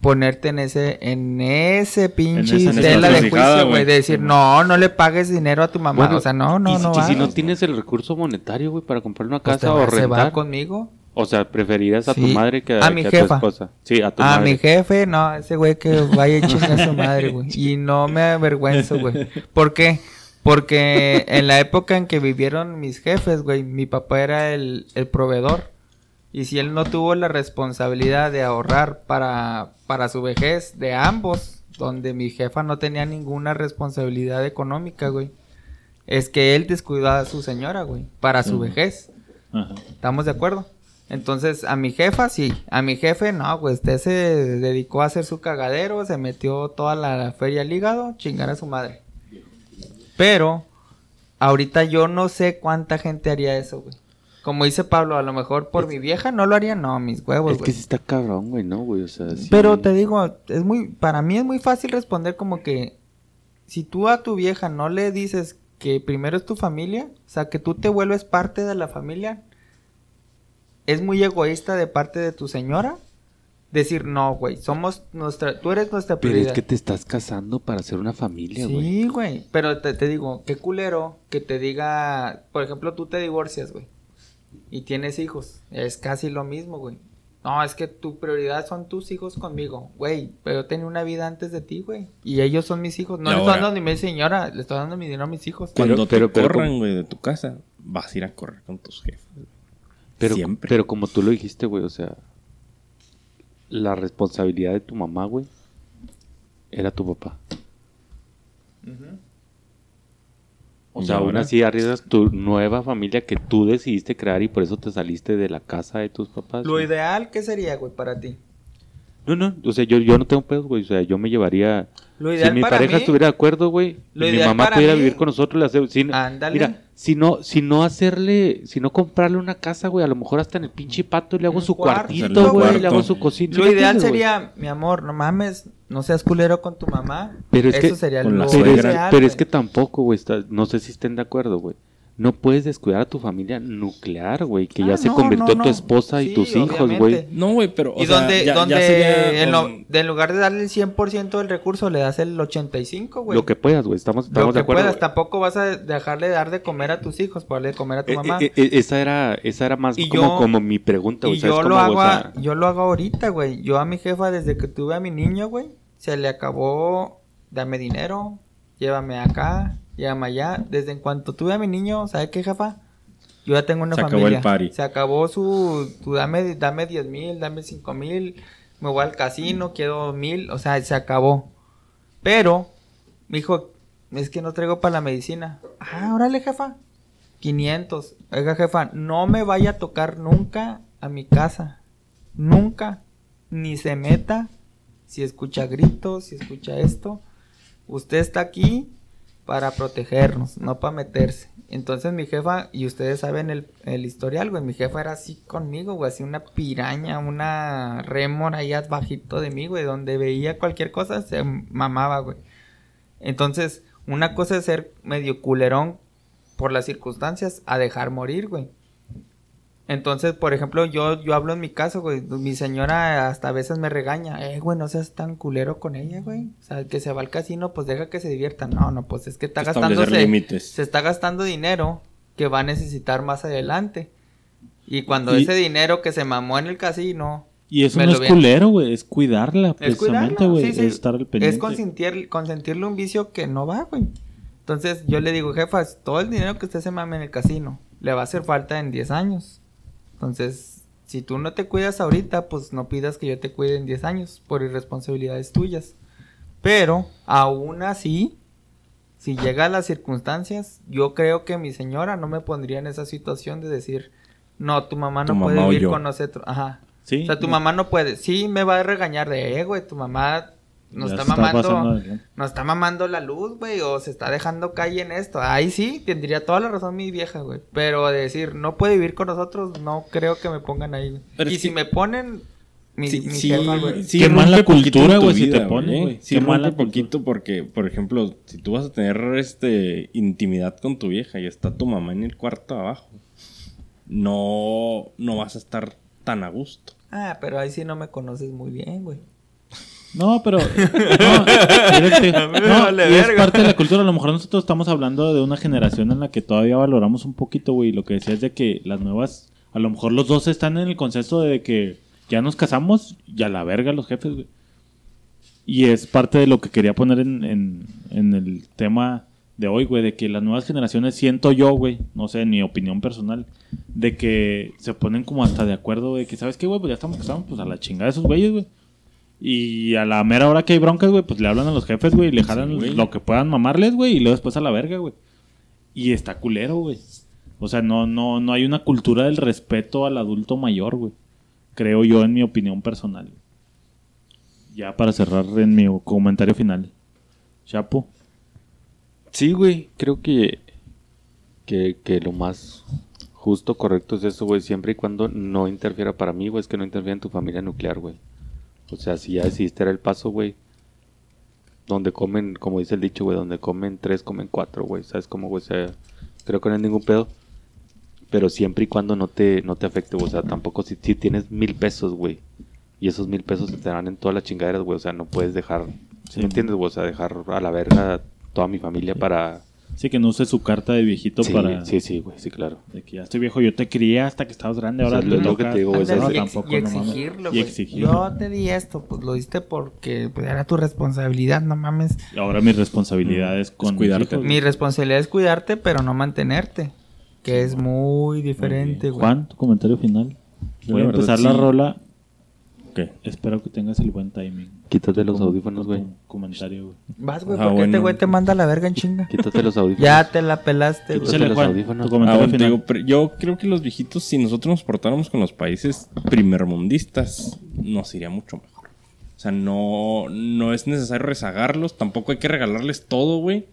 ponerte en ese en ese pinche esa tela de juicio, güey, de decir, "No, no le pagues dinero a tu mamá." Bueno, o sea, no, no, y, no y si no tienes el recurso monetario, güey, para comprar una Pues casa va- o se va rentar. conmigo. O sea, preferirías a tu madre que A mi tu jefa. esposa. Sí, a tu A madre. mi jefe, no, ese güey que vaya y chinga a su madre, güey. Y no me avergüenzo, güey. ¿Por qué? Porque en la época en que vivieron mis jefes, güey, mi papá era el, el proveedor. Y si él no tuvo la responsabilidad de ahorrar para, para su vejez de ambos, donde mi jefa no tenía ninguna responsabilidad económica, güey, es que él descuidó a su señora, güey, para su vejez. Ajá. ¿Estamos de acuerdo? Entonces, a mi jefa sí, a mi jefe no, pues usted se dedicó a hacer su cagadero, se metió toda la feria al hígado, chingar a su madre. Pero, ahorita yo no sé cuánta gente haría eso, güey. Como dice Pablo, a lo mejor por mi vieja no lo haría, no, mis huevos, Es que sí está cabrón, güey, ¿no, güey? O sea, sí. Pero te digo, es muy, para mí es muy fácil responder como que si tú a tu vieja no le dices que primero es tu familia, o sea, que tú te vuelves parte de la familia, es muy egoísta de parte de tu señora decir, no, güey, somos nuestra, tú eres nuestra Pero prioridad. es que te estás casando para hacer una familia, güey. Sí, güey. Pero te, te digo, qué culero que te diga, por ejemplo, tú te divorcias, güey. Y tienes hijos. Es casi lo mismo, güey. No, es que tu prioridad son tus hijos conmigo, güey. Pero yo tenía una vida antes de ti, güey. Y ellos son mis hijos. No le estoy dando ni mi señora, le estoy dando mi dinero a mis hijos. Cuando Pero- te pero- corran, güey, de tu casa, vas a ir a correr con tus jefes. Pero, Siempre. pero como tú lo dijiste, güey, o sea, la responsabilidad de tu mamá, güey, era tu papá. O ¿Y sea, aún así arriesgas tu nueva familia que tú decidiste crear y por eso te saliste de la casa de tus papás. Lo güey. ideal, ¿qué sería, güey, para ti? No, no, o sea, yo, yo no tengo pedos, güey. O sea, yo me llevaría. Lo Si ideal mi para pareja mí- estuviera de acuerdo, güey, Lo y mi ideal mamá para pudiera mí- vivir con nosotros, le hace- si- Ándale. Mira, si no, si no hacerle, si no comprarle una casa, güey, a lo mejor hasta en el pinche pato le hago Un su cuarto, cuartito, güey. le hago su cocina. Lo ¿Sí me ideal güey? sería, mi amor, no mames, no seas culero con tu mamá. Pero es Eso que- sería lo Pero, es, pero es que tampoco, güey, está- no sé si estén de acuerdo, güey. No puedes descuidar a tu familia nuclear, güey, que ya Ah, se no, convirtió no, tu esposa y Sí, tus hijos, güey. No, güey, pero. o y sea, donde, ya- ya donde sería en, lo- de lugar de darle el 100% del recurso, le das el 85, güey. Lo que puedas, güey, estamos, Lo estamos que de acuerdo. puedas, tampoco vas a dejarle de dar de comer a tus hijos, por darle de comer a tu Eh, mamá. eh, eh, esa era, esa era más Y como, yo- como mi pregunta, güey. y ¿sabes yo cómo, lo hago, O a- sea, yo lo hago ahorita, güey. Yo a mi jefa, desde que tuve a mi niño, güey, se le acabó, dame dinero, llévame acá, Y allá, desde en cuanto tuve a mi niño, ¿sabe qué, jefa? Yo ya tengo una Se acabó familia. el party. Se acabó su, tu dame, dame 10 mil, dame 5 mil, me voy al casino, quiero mil, o sea, se acabó. Pero, me dijo, es que no traigo para la medicina. Ah, órale, jefa. 500. Oiga, jefa, no me vaya a tocar nunca a mi casa. Nunca. Ni se meta. Si escucha gritos, si escucha esto. Usted está aquí para protegernos, no para meterse. Entonces mi jefa, y ustedes saben el, el historial, güey, mi jefa era así conmigo, güey, así una piraña, una rémora ahí bajito de mí, güey, donde veía cualquier cosa se mamaba, güey. Entonces, una cosa es ser medio culerón por las circunstancias a dejar morir, güey. Entonces, por ejemplo, yo, yo hablo en mi caso, güey. Mi señora hasta a veces me regaña. Eh, güey, no seas tan culero con ella, güey. O sea, que se va al casino, pues deja que se divierta. No, no, pues es que está límites. Se está gastando dinero que va a necesitar más adelante. Y cuando Y- ese dinero que se mamó en el casino. Y eso me no es culero, güey. Es cuidarla, Es precisamente, güey. sí, sí. Es estar al pendiente. Es consentir, consentirle un vicio que no va, güey. Entonces yo le digo, jefa, todo el dinero que usted se mame en el casino le va a hacer falta en 10 años. Entonces, si tú no te cuidas ahorita, pues no pidas que yo te cuide en 10 años por irresponsabilidades tuyas. Pero, aún así, si llega a las circunstancias, yo creo que mi señora no me pondría en esa situación de decir, no, tu mamá no Tu puede mamá vivir con nosotros. Ajá. Sí. O sea, tu mamá no puede. Sí, me va a regañar de, eh, güey, tu mamá nos está mamando, nos está mamando la luz, güey, o se está dejando calle en esto. Ahí sí, tendría toda la razón mi vieja, güey. Pero de decir, no puede vivir con nosotros, no creo que me pongan ahí. Pero Y si que- me ponen, mi, Sí, mi sí, jefa, güey. sí Qué mala cultura, güey, si te ponen, güey. Sí mala poquito porque, por ejemplo, si tú vas a tener este intimidad con tu vieja y está tu mamá en el cuarto abajo, no, no vas a estar tan a gusto. Ah, pero ahí sí no me conoces muy bien, güey. No, pero. No, no, vale y es verga. parte de la cultura. A lo mejor nosotros estamos hablando de una generación en la que todavía valoramos un poquito, güey. Lo que decías de que las nuevas. A lo mejor los dos están en el consenso de que ya nos casamos y a la verga los jefes, güey. Y es parte de lo que quería poner en, en, en el tema de hoy, güey, de que las nuevas generaciones, siento yo, güey, no sé, en mi opinión personal, de que se ponen como hasta de acuerdo, güey, que sabes qué, güey, pues ya estamos casados, pues a la chingada de esos güeyes, güey. Y a la mera hora que hay broncas, güey, pues le hablan a los jefes, güey, y le jalan lo que puedan mamarles, güey, y luego después a la verga, güey. Y está culero, güey. O sea, no, no, no hay una cultura del respeto al adulto mayor, güey. Creo yo, en mi opinión personal. Ya para cerrar en mi comentario final. Chapo. Sí, güey, creo que, que, que lo más justo, correcto es eso, güey, siempre y cuando no interfiera para mí, güey, es que no interfiera en tu familia nuclear, güey. O sea, si ya decidiste dar el paso, güey, donde comen, como dice el dicho, güey, donde comen tres, comen cuatro, güey, ¿sabes cómo, güey? O sea, creo que no hay ningún pedo. Pero siempre y cuando no te, no te afecte, güey, o sea, tampoco si, si tienes mil pesos, güey, y esos mil pesos te dan en todas las chingaderas, güey, o sea, no puedes dejar, ¿sí Sí. me entiendes, güey? O sea, dejar a la verga toda mi familia para... Sí, que no use su carta de viejito Sí, para. sí, sí, güey, sí, claro. De que ya estoy viejo, yo te crié hasta que estabas grande, ahora O sea, te lo- que toca- te digo, güey, Ándale, no, y, tampoco, y no mames. exigirlo, Y güey. exigirlo. Yo te di esto, pues lo diste porque pues, era tu responsabilidad, no mames. Y ahora mi responsabilidad es con Es cuidarte. Mi responsabilidad es cuidarte, pero no mantenerte. Que es muy diferente, güey. Juan, tu comentario final. Voy a la verdad, empezar la sí. rola. ¿Qué? Espero que tengas el buen timing. Quítate los audífonos, güey. Comentario, güey. Vas, güey, Ah, porque este güey te manda a la verga en chinga. Quítate los audífonos. Ya te la pelaste, güey. Quítate los Juan, audífonos. Ah, bueno, te digo, yo creo que los viejitos, si nosotros nos portáramos con los países primermundistas, nos iría mucho mejor. O sea, no, no es necesario rezagarlos, tampoco hay que regalarles todo, güey.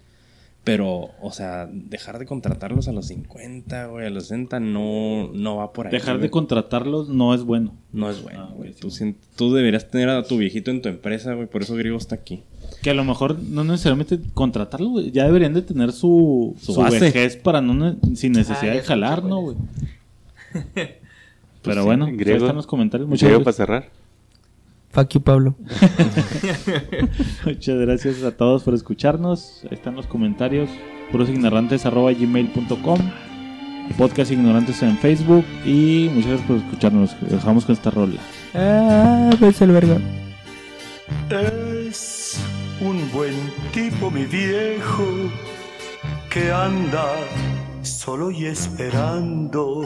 Pero, o sea, dejar de contratarlos a los 50, güey, a los 60, no, no va por ahí. Dejar de güey. contratarlos no es bueno. No es bueno, Ah, güey. sí. tú, deberías tener a tu viejito en tu empresa, güey. Por eso Griego está aquí. Que a lo mejor no necesariamente contratarlos, güey. Ya deberían de tener su, Su vejez para no ne- sin Ah, necesidad de jalar, ¿no, güey. Pero sí, bueno, en ahí griego. están los comentarios. Muchas Mucho para cerrar. Fuck you, Pablo. Muchas gracias a todos por escucharnos. Ahí están los comentarios. purosignorantes.gmail.com Podcast Ignorantes en Facebook. Y muchas gracias por escucharnos. Dejamos con esta rola. Ah, ves el verga. Es un buen tipo, mi viejo. que anda solo y esperando.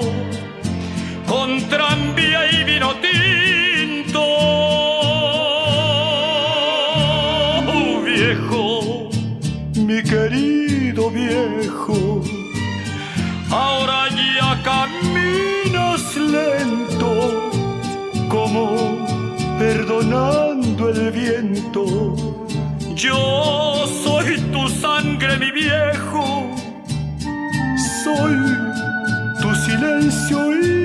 el viento. Yo soy tu sangre, mi viejo, soy tu silencio y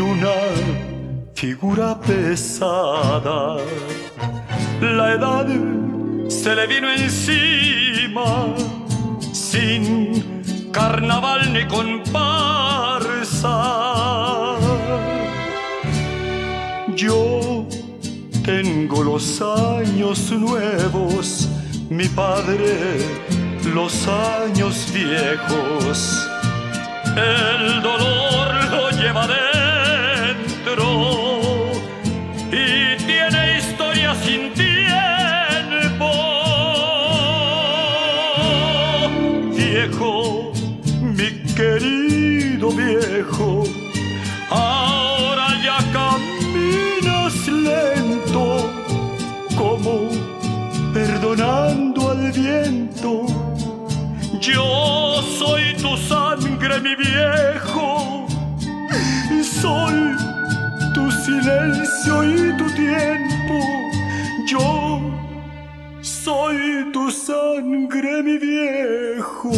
una figura pesada. La edad se le vino encima sin carnaval ni comparsa. Yo tengo los años nuevos, mi padre los años viejos. El dolor lo lleva Mi querido viejo, ahora ya caminas lento como perdonando al viento. Yo soy tu sangre, mi viejo, y soy tu silencio y tu tiempo soy tu sangre, mi viejo.